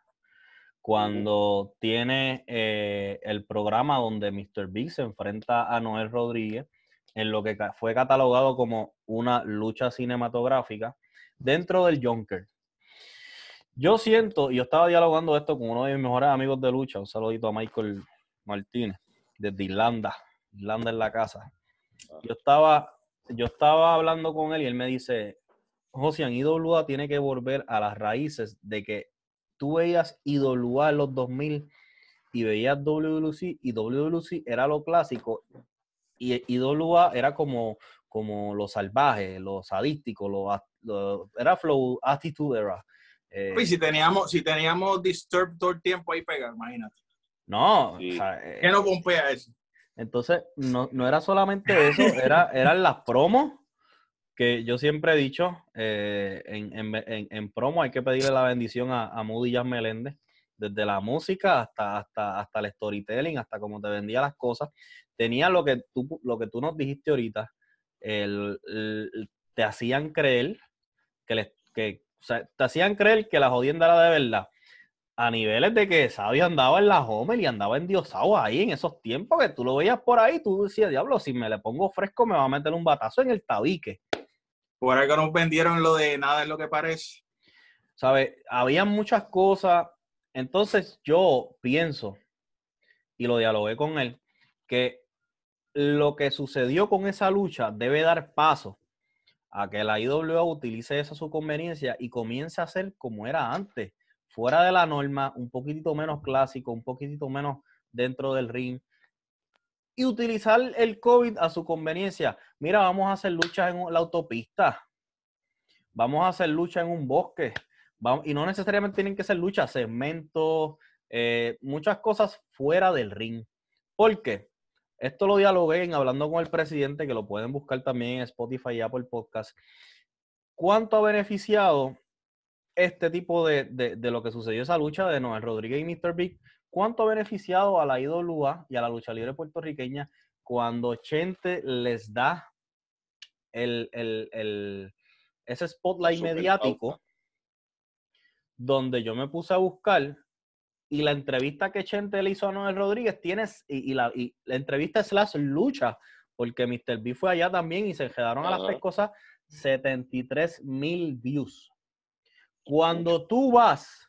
cuando tiene eh, el programa donde Mr. Big se enfrenta a Noel Rodríguez en lo que fue catalogado como una lucha cinematográfica dentro del Junker. Yo siento, y yo estaba dialogando esto con uno de mis mejores amigos de lucha, un saludito a Michael Martínez, desde Irlanda. Irlanda en la casa. Ah. Yo estaba, yo estaba hablando con él y él me dice, Josian, IWA tiene que volver a las raíces de que tú veías IWA en los 2000 y veías WLC y WLC era lo clásico y IWA era como, como lo salvaje, lo sadístico, lo, era flow attitude era. Eh, si teníamos, si teníamos Disturbed todo el tiempo ahí pega, imagínate. No, ¿qué no pompea eso? Entonces, no, era solamente eso, era, eran las promos, que yo siempre he dicho, eh, en, promo hay que pedirle la bendición a, a Moody Jan Meléndez, desde la música hasta, hasta, hasta el storytelling, hasta cómo te vendía las cosas. Tenía lo que tú, lo que tú nos dijiste ahorita, te hacían creer que, que te hacían creer que la jodienda era de verdad a niveles de que Sabio andaba en la Homer y andaba endiosado ahí en esos tiempos que tú lo veías por ahí, tú decías, diablo, si me le pongo fresco me va a meter un batazo en el tabique. Por algo nos vendieron lo de nada es lo que parece. ¿Sabes? Había muchas cosas. Entonces yo pienso, y lo dialogué con él, que lo que sucedió con esa lucha debe dar paso a que la IWA utilice eso a su conveniencia y comience a ser como era antes fuera de la norma, un poquitito menos clásico, un poquitito menos dentro del ring. Y utilizar el COVID a su conveniencia. Mira, vamos a hacer luchas en la autopista. Vamos a hacer luchas en un bosque. Y no necesariamente tienen que ser luchas, segmentos, eh, muchas cosas fuera del ring. ¿Por qué? Esto lo dialogué en hablando con el presidente, que lo pueden buscar también en Spotify y Apple Podcast. ¿Cuánto ha beneficiado este tipo de, de, lo que sucedió esa lucha de Noel Rodríguez y Mr. Big, ¿cuánto ha beneficiado a la IWA y a la lucha libre puertorriqueña cuando Chente les da el, el, ese spotlight mediático donde yo me puse a buscar y la entrevista que Chente le hizo a Noel Rodríguez tienes y, la, y la entrevista es la lucha porque Mr. B fue allá también y se quedaron a las tres cosas 73 mil views. Cuando tú vas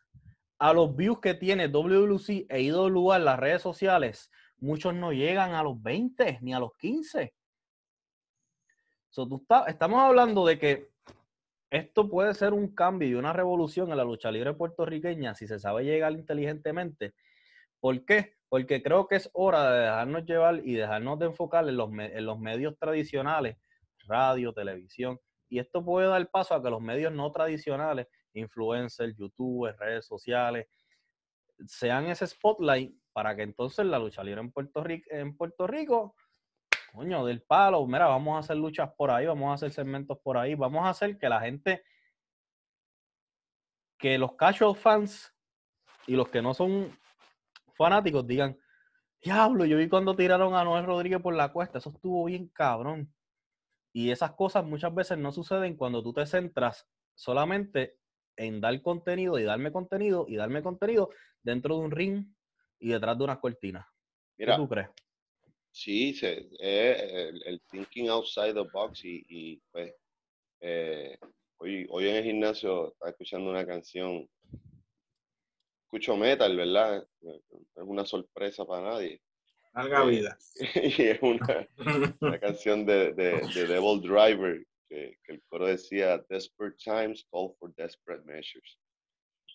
a los views que tiene WLC e IWA en las redes sociales, muchos no llegan a los 20 ni a los 15. estamos hablando de que esto puede ser un cambio y una revolución en la lucha libre puertorriqueña si se sabe llegar inteligentemente. ¿Por qué? Porque creo que es hora de dejarnos llevar y dejarnos de enfocar en los, en los medios tradicionales, radio, televisión. Y esto puede dar paso a que los medios no tradicionales influencers, youtubers, redes sociales, sean ese spotlight para que entonces la lucha libre en Puerto Rico, en Puerto Rico, coño, del palo, mira, vamos a hacer luchas por ahí, vamos a hacer segmentos por ahí, vamos a hacer que la gente, que los casual fans y los que no son fanáticos digan, diablo, yo vi cuando tiraron a Noel Rodríguez por la cuesta, eso estuvo bien cabrón. Y esas cosas muchas veces no suceden cuando tú te centras solamente en dar contenido y darme contenido y darme contenido dentro de un ring y detrás de unas cortinas. Mira, ¿Qué tú crees? Sí, se, el, el, thinking outside the box y, y pues eh, hoy, hoy en el gimnasio estaba escuchando una canción, escucho metal, ¿verdad? Es una sorpresa para nadie. Larga eh, vida. y es una, una canción de, de, de, Devil Driver, que, que, el coro decía, Desperate times call for desperate measures.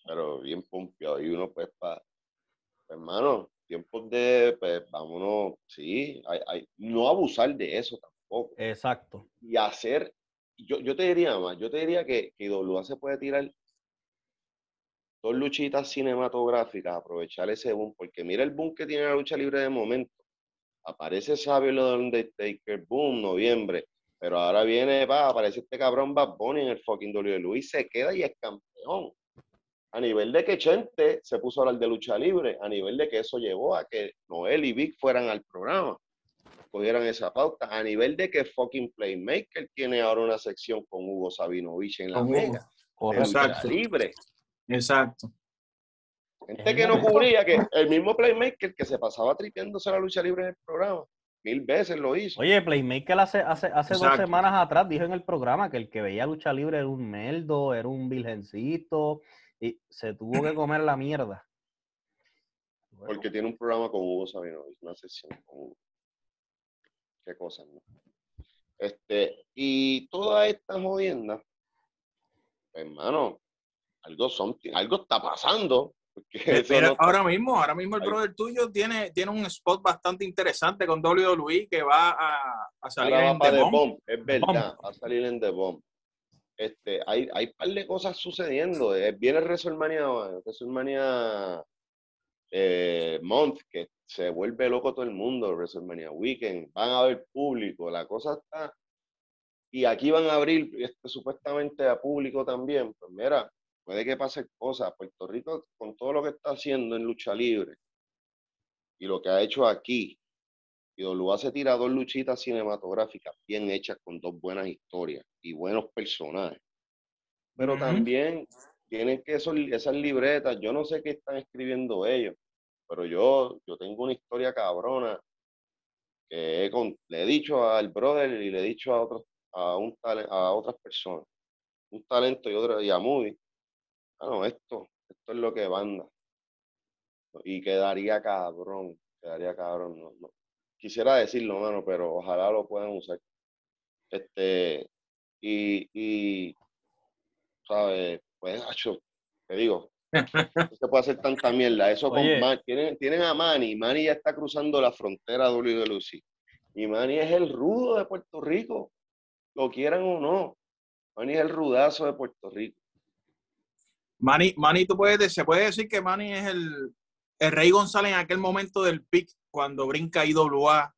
Pero bien pompeado. Y uno, pues, para, pues, hermano, tiempos de, pues, vámonos, sí, hay, hay, no abusar de eso tampoco. Exacto. Y hacer, yo, yo te diría más, yo te diría que, que IWA se puede tirar dos luchitas cinematográficas, aprovechar ese boom, porque mira el boom que tiene la lucha libre de momento. Aparece Sabio lo de Undertaker, boom, noviembre, pero ahora viene, va, aparece este cabrón Bad Bunny en el fucking WWE y se queda y es campeón a nivel de que Chente se puso a hablar de lucha libre, a nivel de que eso llevó a que Noel y Vic fueran al programa, cogieran esa pauta, a nivel de que fucking Playmaker tiene ahora una sección con Hugo Sabinovich en la Mega, Exacto. libre. Exacto. Gente que no cubría que el mismo Playmaker que se pasaba tripiéndose la lucha libre en el programa, mil veces lo hizo. Oye, Playmaker hace, hace, hace dos semanas atrás dijo en el programa que el que veía lucha libre era un meldo, era un virgencito, y se tuvo que comer la mierda. Porque tiene un programa con Hugo Sabino, una sesión con Hugo. Qué cosa, ¿no? Este, y toda esta jodienda, hermano, algo, son, algo está pasando. Pero ahora mismo, ahora mismo el brother tuyo tiene, tiene un spot bastante interesante con WWE que va a, a salir en The Bomb. Es verdad, va a salir en The Bomb este, hay, hay un par de cosas sucediendo. Eh, viene WrestleMania, WrestleMania eh, Month, que se vuelve loco todo el mundo, WrestleMania Weekend, van a haber público, la cosa está. Y aquí van a abrir este, supuestamente a público también. Pues mira, puede que pase cosas. Puerto Rico, con todo lo que está haciendo en lucha libre y lo que ha hecho aquí, y W se tira dos luchitas cinematográficas bien hechas con dos buenas historias y buenos personajes. Pero también tienen que eso, esas libretas, yo no sé qué están escribiendo ellos, pero yo, yo tengo una historia cabrona que le he dicho al brother y le he dicho a otros, a, un a otras personas, un talento y otra, y a Moody, ah, no, esto, esto es lo que banda. Y quedaría cabrón, quedaría cabrón. No, no, quisiera decirlo, mano, pero ojalá lo puedan usar. Este, y, y ¿sabes? Pues, hacho, te digo, no se puede hacer tanta mierda. Eso con tienen, tienen a Manny, Manny ya está cruzando la frontera de Lucy. Y Manny es el rudo de Puerto Rico, lo quieran o no. Manny es el rudazo de Puerto Rico. Manny, Manny, tú puedes, se puede decir que Manny es el, el Rey González en aquel momento del pick cuando brinca IWA.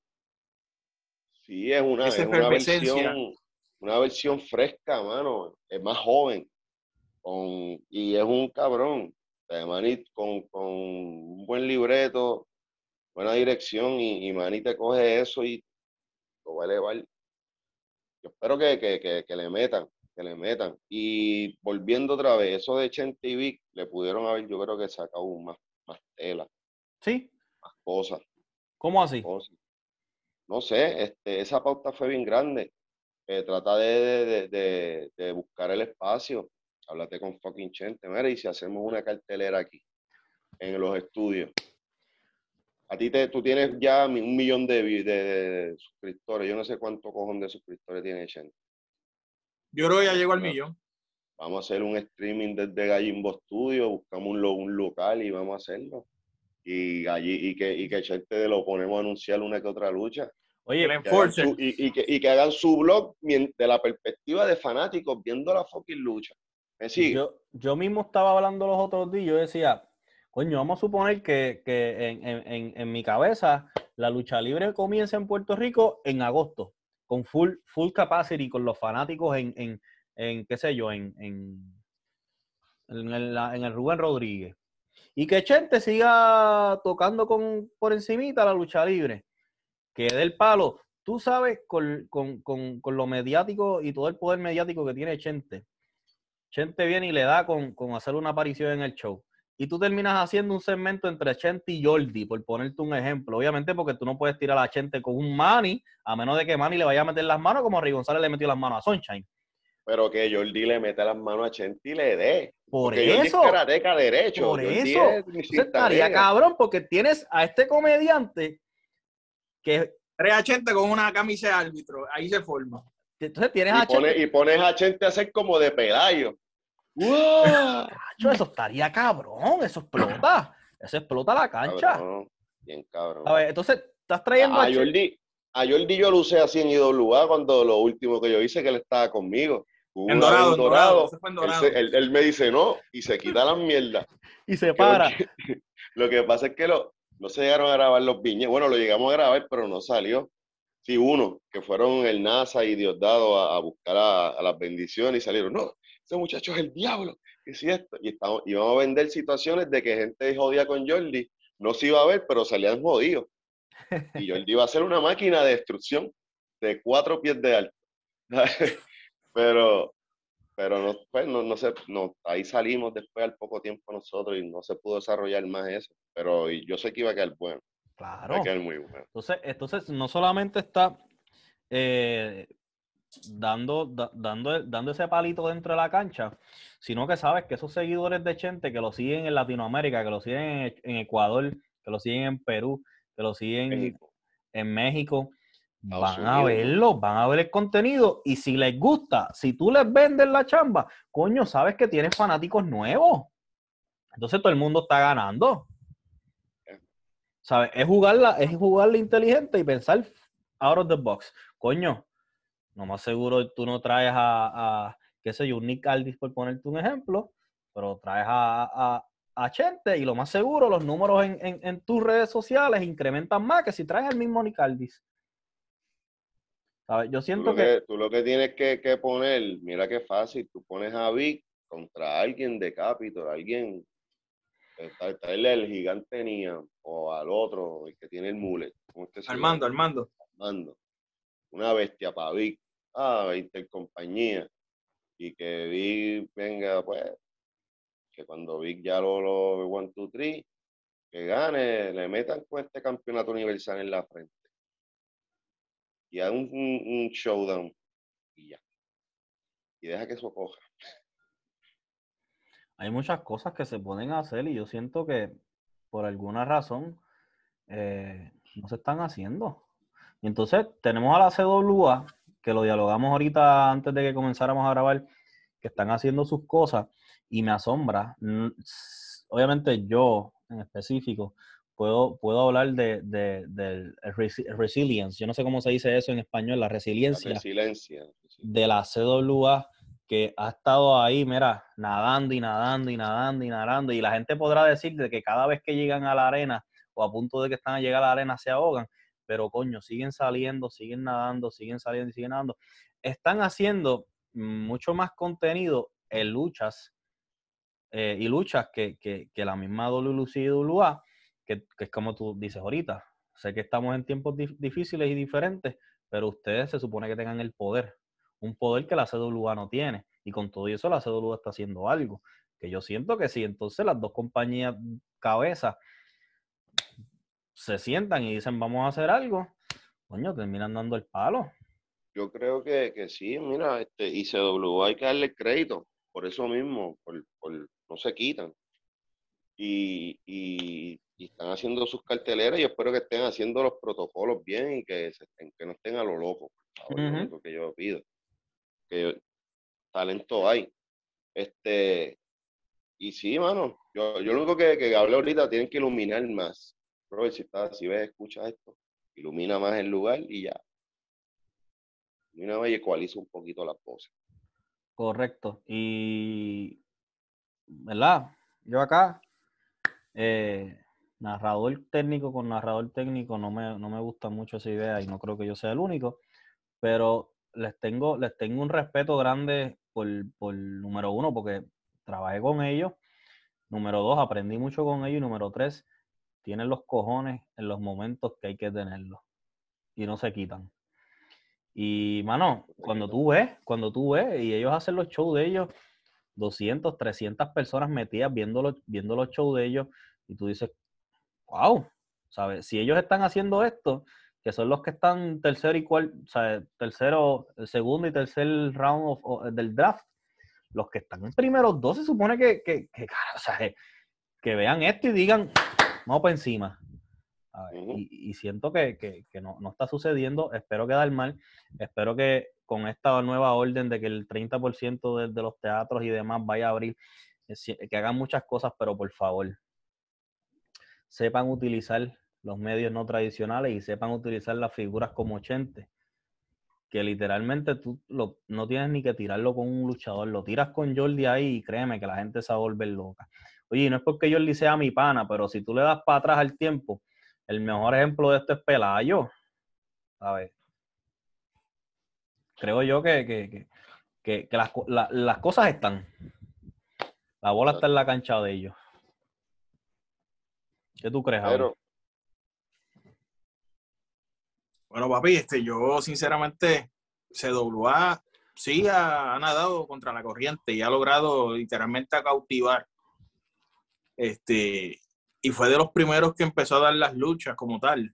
Sí, es una, es una versión, una versión fresca, mano. Es más joven. Con, y es un cabrón. Manny con, con un buen libreto, buena dirección, y, y Manny te coge eso y lo va a elevar. Yo espero que, que, que, le metan, que le metan. Y volviendo otra vez, eso de Chen TV le pudieron haber, yo creo que sacado más, más tela. Sí. Más cosas. ¿Cómo así? No sé, este, esa pauta fue bien grande. Eh, trata de, de, de, buscar el espacio. Háblate con fucking Chente. Mira, y si hacemos una cartelera aquí, en los estudios. A ti te, tú tienes ya un millón de, suscriptores. Yo no sé cuánto cojón de suscriptores tiene Chente. Yo creo que ya llegó al millón. Vamos a hacer un streaming desde Gallimbo Studio, buscamos un, un local y vamos a hacerlo y allí y que, y que Chente lo ponemos a anunciar una que otra lucha. Oye, y, y, que, y, que, hagan su blog de la perspectiva de fanáticos viendo la fucking lucha. ¿Me sigue? Yo, yo mismo estaba hablando los otros días, yo decía, coño, vamos a suponer que, que en, en, en, mi cabeza la lucha libre comienza en Puerto Rico en agosto, con full, full capacity, con los fanáticos en, en, en qué sé yo, en, en, el, en el Rubén Rodríguez. Y que Chente siga tocando con, por encimita la lucha libre. Que dé el palo. Tú sabes, con, con, con, con, lo mediático y todo el poder mediático que tiene Chente. Chente viene y le da con hacer una aparición en el show. Y tú terminas haciendo un segmento entre Chente y Jordi, por ponerte un ejemplo. Obviamente porque tú no puedes tirar a Chente con un Manny, a menos de que Manny le vaya a meter las manos como Rick González le metió las manos a Sunshine. Pero que Jordi le meta las manos a Chente y le dé. Por eso. derecho. Por eso. estaría cabrón porque tienes a este comediante que... Tres a Chente con una camisa de árbitro. Ahí se forma. Entonces tienes y a Y pones a Chente a hacer como de eso estaría cabrón, eso explota. Eso explota la cancha. bien cabrón. A ver, entonces, estás trayendo a, a Jordi. A Jordi yo lo usé así en IWA cuando lo último que yo hice que él estaba conmigo. En dorado, en dorado. Él, me dice no y se quita la mierda. y se para. lo que pasa es que lo, no se llegaron a grabar los viñes. Bueno, lo llegamos a grabar, pero no salió. Sí, uno, que fueron el NASA y Diosdado a, a buscar a, las bendiciones y salieron. No, ese muchacho es el diablo, que es esto. Y estamos, íbamos a vender situaciones de que gente jodía con Jordi, no se iba a ver, pero salían jodidos. Y Jordi iba a ser una máquina de destrucción de cuatro pies de alto. pero pero no, pues, no, no sé, no, ahí salimos después al poco tiempo nosotros y no se pudo desarrollar más eso. Pero yo sé que iba a quedar bueno. Claro. Va a quedar muy bueno. Entonces, entonces no solamente está eh, dando, dando, dando ese palito dentro de la cancha, sino que sabes que esos seguidores de Chente que lo siguen en Latinoamérica, que lo siguen en, Ecuador, que lo siguen en Perú, que lo siguen en México, van a verlo, van a ver el contenido y si les gusta, si tú les vendes la chamba, coño, sabes que tienes fanáticos nuevos. Entonces todo el mundo está ganando. ¿Sabes? Es jugarla, es jugarla inteligente y pensar out of the box. Coño, no más seguro tú no traes a, qué sé yo, Nick Aldis por ponerte un ejemplo, pero traes a, a, Chente y lo más seguro los números en, en, tus redes sociales incrementan más que si traes el mismo Nick Aldis. Yo siento que, Tú lo que tienes que, que poner, mira qué fácil, tú pones a Vic contra alguien de Capitol, alguien, traerle al gigante Nia o al otro, el que tiene el mule. Armando, Armando. Armando. Una bestia para Vic. Ah, intercompañía. Y que Vic venga, pues, que cuando Vic ya lo, lo one, two, three, que gane, le metan con este campeonato universal en la frente y haga un, showdown y ya. Y deja que eso coja. Hay muchas cosas que se pueden hacer y yo siento que por alguna razón eh, no se están haciendo. Entonces tenemos a la CWA, que lo dialogamos ahorita antes de que comenzáramos a grabar, que están haciendo sus cosas y me asombra. Obviamente yo en específico puedo, puedo hablar de, de, resilience, yo no sé cómo se dice eso en español, la resiliencia, resiliencia. de la CWA que ha estado ahí, mira, nadando y nadando y nadando y nadando, y la gente podrá decir de que cada vez que llegan a la arena o a punto de que están a llegar a la arena se ahogan, pero coño, siguen saliendo, siguen nadando, siguen saliendo y siguen nadando. Están haciendo mucho más contenido en luchas eh, y luchas que, que, que la misma WLC y WA que, es como tú dices ahorita. Sé que estamos en tiempos difíciles y diferentes, pero ustedes se supone que tengan el poder, un poder que la CWA no tiene. Y con todo eso la CWA está haciendo algo. Que yo siento que si entonces las dos compañías cabezas se sientan y dicen vamos a hacer algo, coño, terminan dando el palo. Yo creo que, que sí, mira, este, y CWA hay que darle crédito, por eso mismo, por, no se quitan. Y, y, y están haciendo sus carteleras y espero que estén haciendo los protocolos bien y que, que no estén a lo loco, por lo que yo pido. Que talento hay. Este, y sí, mano, yo, yo lo único que, que hablé ahorita, tienen que iluminar más. Robert, si, está, si ves, escucha esto, ilumina más el lugar y ya. Ilumina más y ecualiza un poquito la pose. Correcto. Y, ¿verdad? Yo acá, eh, narrador técnico con narrador técnico no me, no me gusta mucho esa idea y no creo que yo sea el único, pero les tengo, les tengo un respeto grande por, por número uno, porque trabajé con ellos, número dos, aprendí mucho con ellos y número tres, tienen los cojones en los momentos que hay que tenerlos y no se quitan. Y, mano, cuando tú ves, cuando tú ves y ellos hacen los shows de ellos, 200, 300 personas metidas viendo, viendo los shows de ellos y tú dices, wow, ¿sabes? Si ellos están haciendo esto, que son los que están tercero y cuarto, o sea, tercero, segundo y tercer round del draft, los que están en primeros dos se supone que, que, que, o sea, que vean esto y digan, vamos para encima. y, siento que, no, no, está sucediendo. Espero quedar mal. Espero que con esta nueva orden de que el 30% de, de los teatros y demás vaya a abrir, eh, que hagan muchas cosas, pero por favor, sepan utilizar los medios no tradicionales y sepan utilizar las figuras como Chente, que literalmente tú lo, no tienes ni que tirarlo con un luchador, lo tiras con Jordi ahí y créeme que la gente se va a volver loca. Oye, no es porque Jordi sea mi pana, pero si tú le das para atrás al tiempo, el mejor ejemplo de esto es Pelayo. ver Creo yo que, que, las, las cosas están. La bola está en la cancha de ellos. ¿Qué tú crees, Pero, Bueno, papi, este, yo sinceramente, CWA sí ha, nadado contra la corriente y ha logrado literalmente cautivar. Este, y fue de los primeros que empezó a dar las luchas como tal.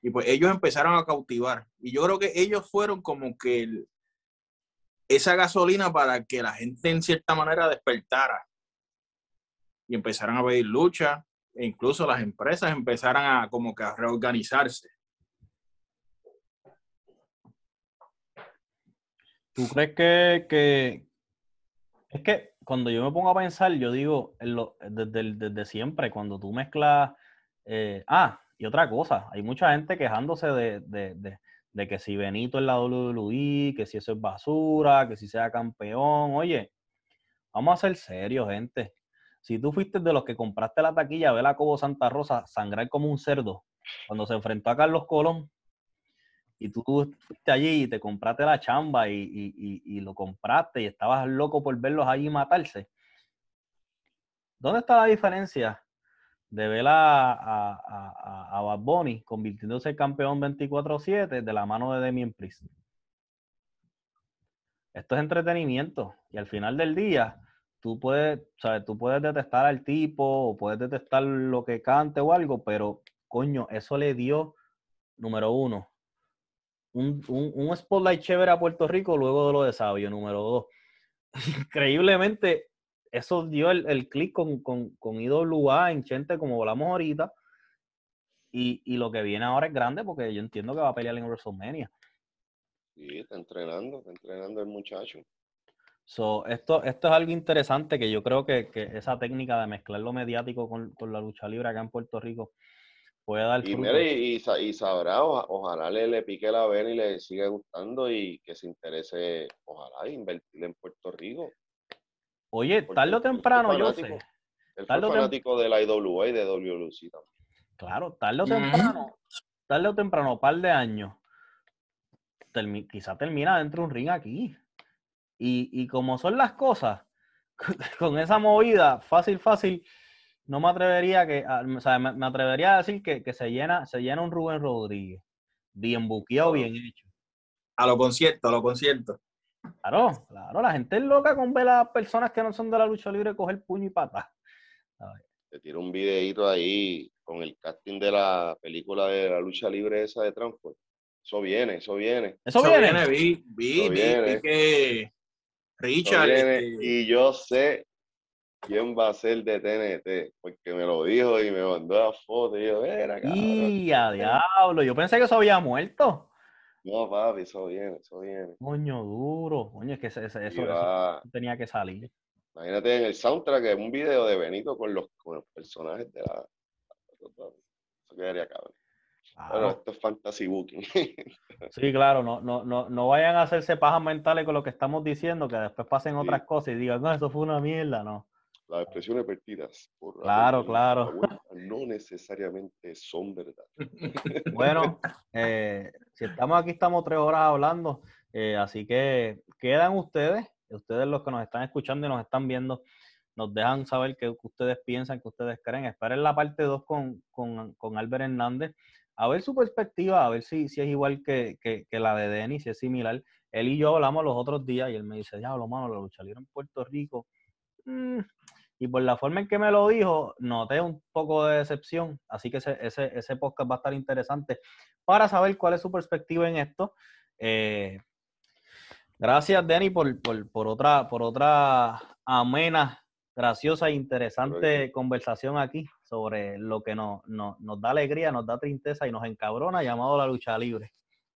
Y pues ellos empezaron a cautivar. Y yo creo que ellos fueron como que esa gasolina para que la gente en cierta manera despertara. Y empezaran a pedir lucha. E incluso las empresas empezaran a como que a reorganizarse. ¿Tú crees que, es que cuando yo me pongo a pensar, yo digo, desde, desde, siempre, cuando tú mezclas, eh, ah, y otra cosa, hay mucha gente quejándose de, que si Benito es la WWE, que si eso es basura, que si sea campeón, oye, vamos a ser serios, gente. Si tú fuiste de los que compraste la taquilla ver a Cobo Santa Rosa sangrar como un cerdo cuando se enfrentó a Carlos Colón, y tú fuiste allí y te compraste la chamba y, lo compraste y estabas loco por verlos allí matarse. ¿Dónde está la diferencia de ver a, a, a, Bad Bunny convirtiéndose en campeón 24-7 de la mano de Demian Priest? Esto es entretenimiento y al final del día tú puedes, ¿sabes? tú puedes detestar al tipo o puedes detestar lo que cante o algo, pero coño, eso le dio, número uno, un, un, spotlight chévere a Puerto Rico luego de lo de Sabio, número dos. Increíblemente, eso dio el, el clic con, con, con, IWA en Chente, como volamos ahorita. Y, y, lo que viene ahora es grande porque yo entiendo que va a pelear en WrestleMania. Sí, está entrenando, está entrenando el muchacho. So, esto, esto es algo interesante que yo creo que, que esa técnica de mezclar lo mediático con, con, la lucha libre acá en Puerto Rico puede dar y, y, sabrá, ojalá le, pique la vena y le siga gustando y que se interese, ojalá, invertir en Puerto Rico. Oye, tarde o temprano, yo sé. El fanático de la IWA y de WLC también. Claro, tarde o temprano, tarde o temprano, par de años, quizá termina dentro de un ring aquí. Y, y como son las cosas, con esa movida, fácil, fácil, no me atrevería que, o sea, me, atrevería a decir que, se llena, se llena un Rubén Rodríguez, bien buqueado, bien hecho. A lo concierto, a lo concierto. Claro, claro, la gente es loca con ver a las personas que no son de la lucha libre coger puño y pata. Te tiro un videito ahí con el casting de la película de la lucha libre esa de Transport. Eso viene, eso viene. Eso, viene, vi, vi, vi, que Richard. Este y yo sé quién va a ser de TNT, porque me lo dijo y me mandó la foto y yo, era Y a diablo, yo pensé que eso había muerto. No, papi, eso viene, eso viene. Coño duro, coño, es que eso, tenía que salir. Imagínate en el soundtrack, es un video de Benito con los, con los personajes de la... Eso quedaría cabrón. Pero esto es fantasy booking. sí, claro, no, no, no, no vayan a hacerse pajas mentales con lo que estamos diciendo, que después pasen otras cosas y digan, no, eso fue una mierda, no las expresiones vertidas por claro, claro. no necesariamente son verdad. Bueno, eh, si estamos aquí, estamos tres horas hablando, eh, así que quedan ustedes, ustedes los que nos están escuchando y nos están viendo, nos dejan saber qué ustedes piensan, qué ustedes creen. Esperen la parte 2 con, con, con, Albert Hernández, a ver su perspectiva, a ver si, si es igual que, que, que la de Denis, si es similar. Él y yo hablamos los otros días y él me dice, diablo, mano, la lucha libre en Puerto Rico mm", y por la forma en que me lo dijo, noté un poco de decepción. Así que ese, ese, ese podcast va a estar interesante para saber cuál es su perspectiva en esto. Eh, gracias, Denny, por, por, otra, por otra amena, graciosa e interesante conversación aquí sobre lo que nos, nos, da alegría, nos da tristeza y nos encabrona, llamado la lucha libre.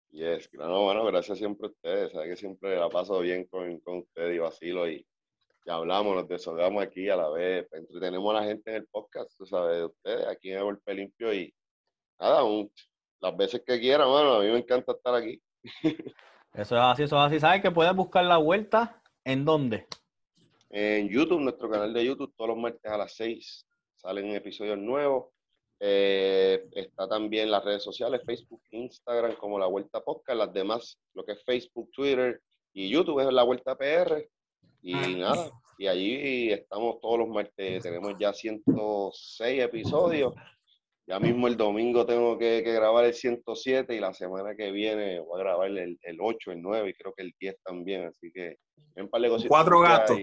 Yes, no, bueno, gracias siempre a ustedes, sabes que siempre la paso bien con, con ustedes y vacilo y ya hablamos, nos desahogamos aquí a la vez, entretenemos a la gente en el podcast, tú sabes, de ustedes, aquí en el Golpe Limpio y nada, las veces que quieran, bueno, a mí me encanta estar aquí. Eso es así, eso es así. ¿Sabes que puedes buscar la vuelta? ¿En dónde? En YouTube, nuestro canal de YouTube, todos los martes a las 6 salen episodios nuevos. Eh, está también las redes sociales, Facebook, Instagram, como La Vuelta Podcast, las demás, lo que es Facebook, Twitter y YouTube es La Vuelta PR. Y ah. nada, y allí estamos todos los martes, tenemos ya 106 episodios. Ya mismo el domingo tengo que, grabar el 107 y la semana que viene voy a grabar el, el 8, el 9 y creo que el 10 también. Así que un par de Cuatro gatos.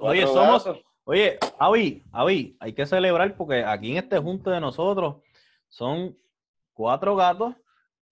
oye, somos. Oye, Avi, Avi, hay que celebrar porque aquí en este junto de nosotros son cuatro gatos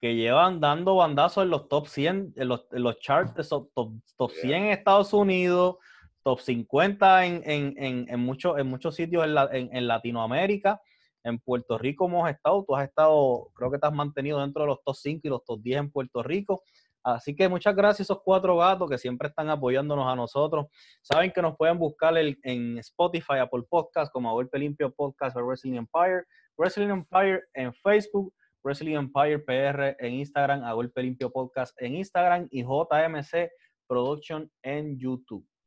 que llevan dando bandazos en los top 100, en los, los charts de top, 100 en Estados Unidos, top 50 en, en, en, muchos, en muchos sitios en, Latinoamérica. En Puerto Rico hemos estado, tú has estado, creo que te has mantenido dentro de los top 5 y los top 10 en Puerto Rico. Así que muchas gracias a esos cuatro gatos que siempre están apoyándonos a nosotros. Saben que nos pueden buscar en Spotify, Apple Podcast, como Golpe Limpio Podcast Wrestling Empire. Wrestling Empire en Facebook, Wrestling Empire PR en Instagram, a Golpe Limpio Podcast en Instagram y JMC Production en YouTube.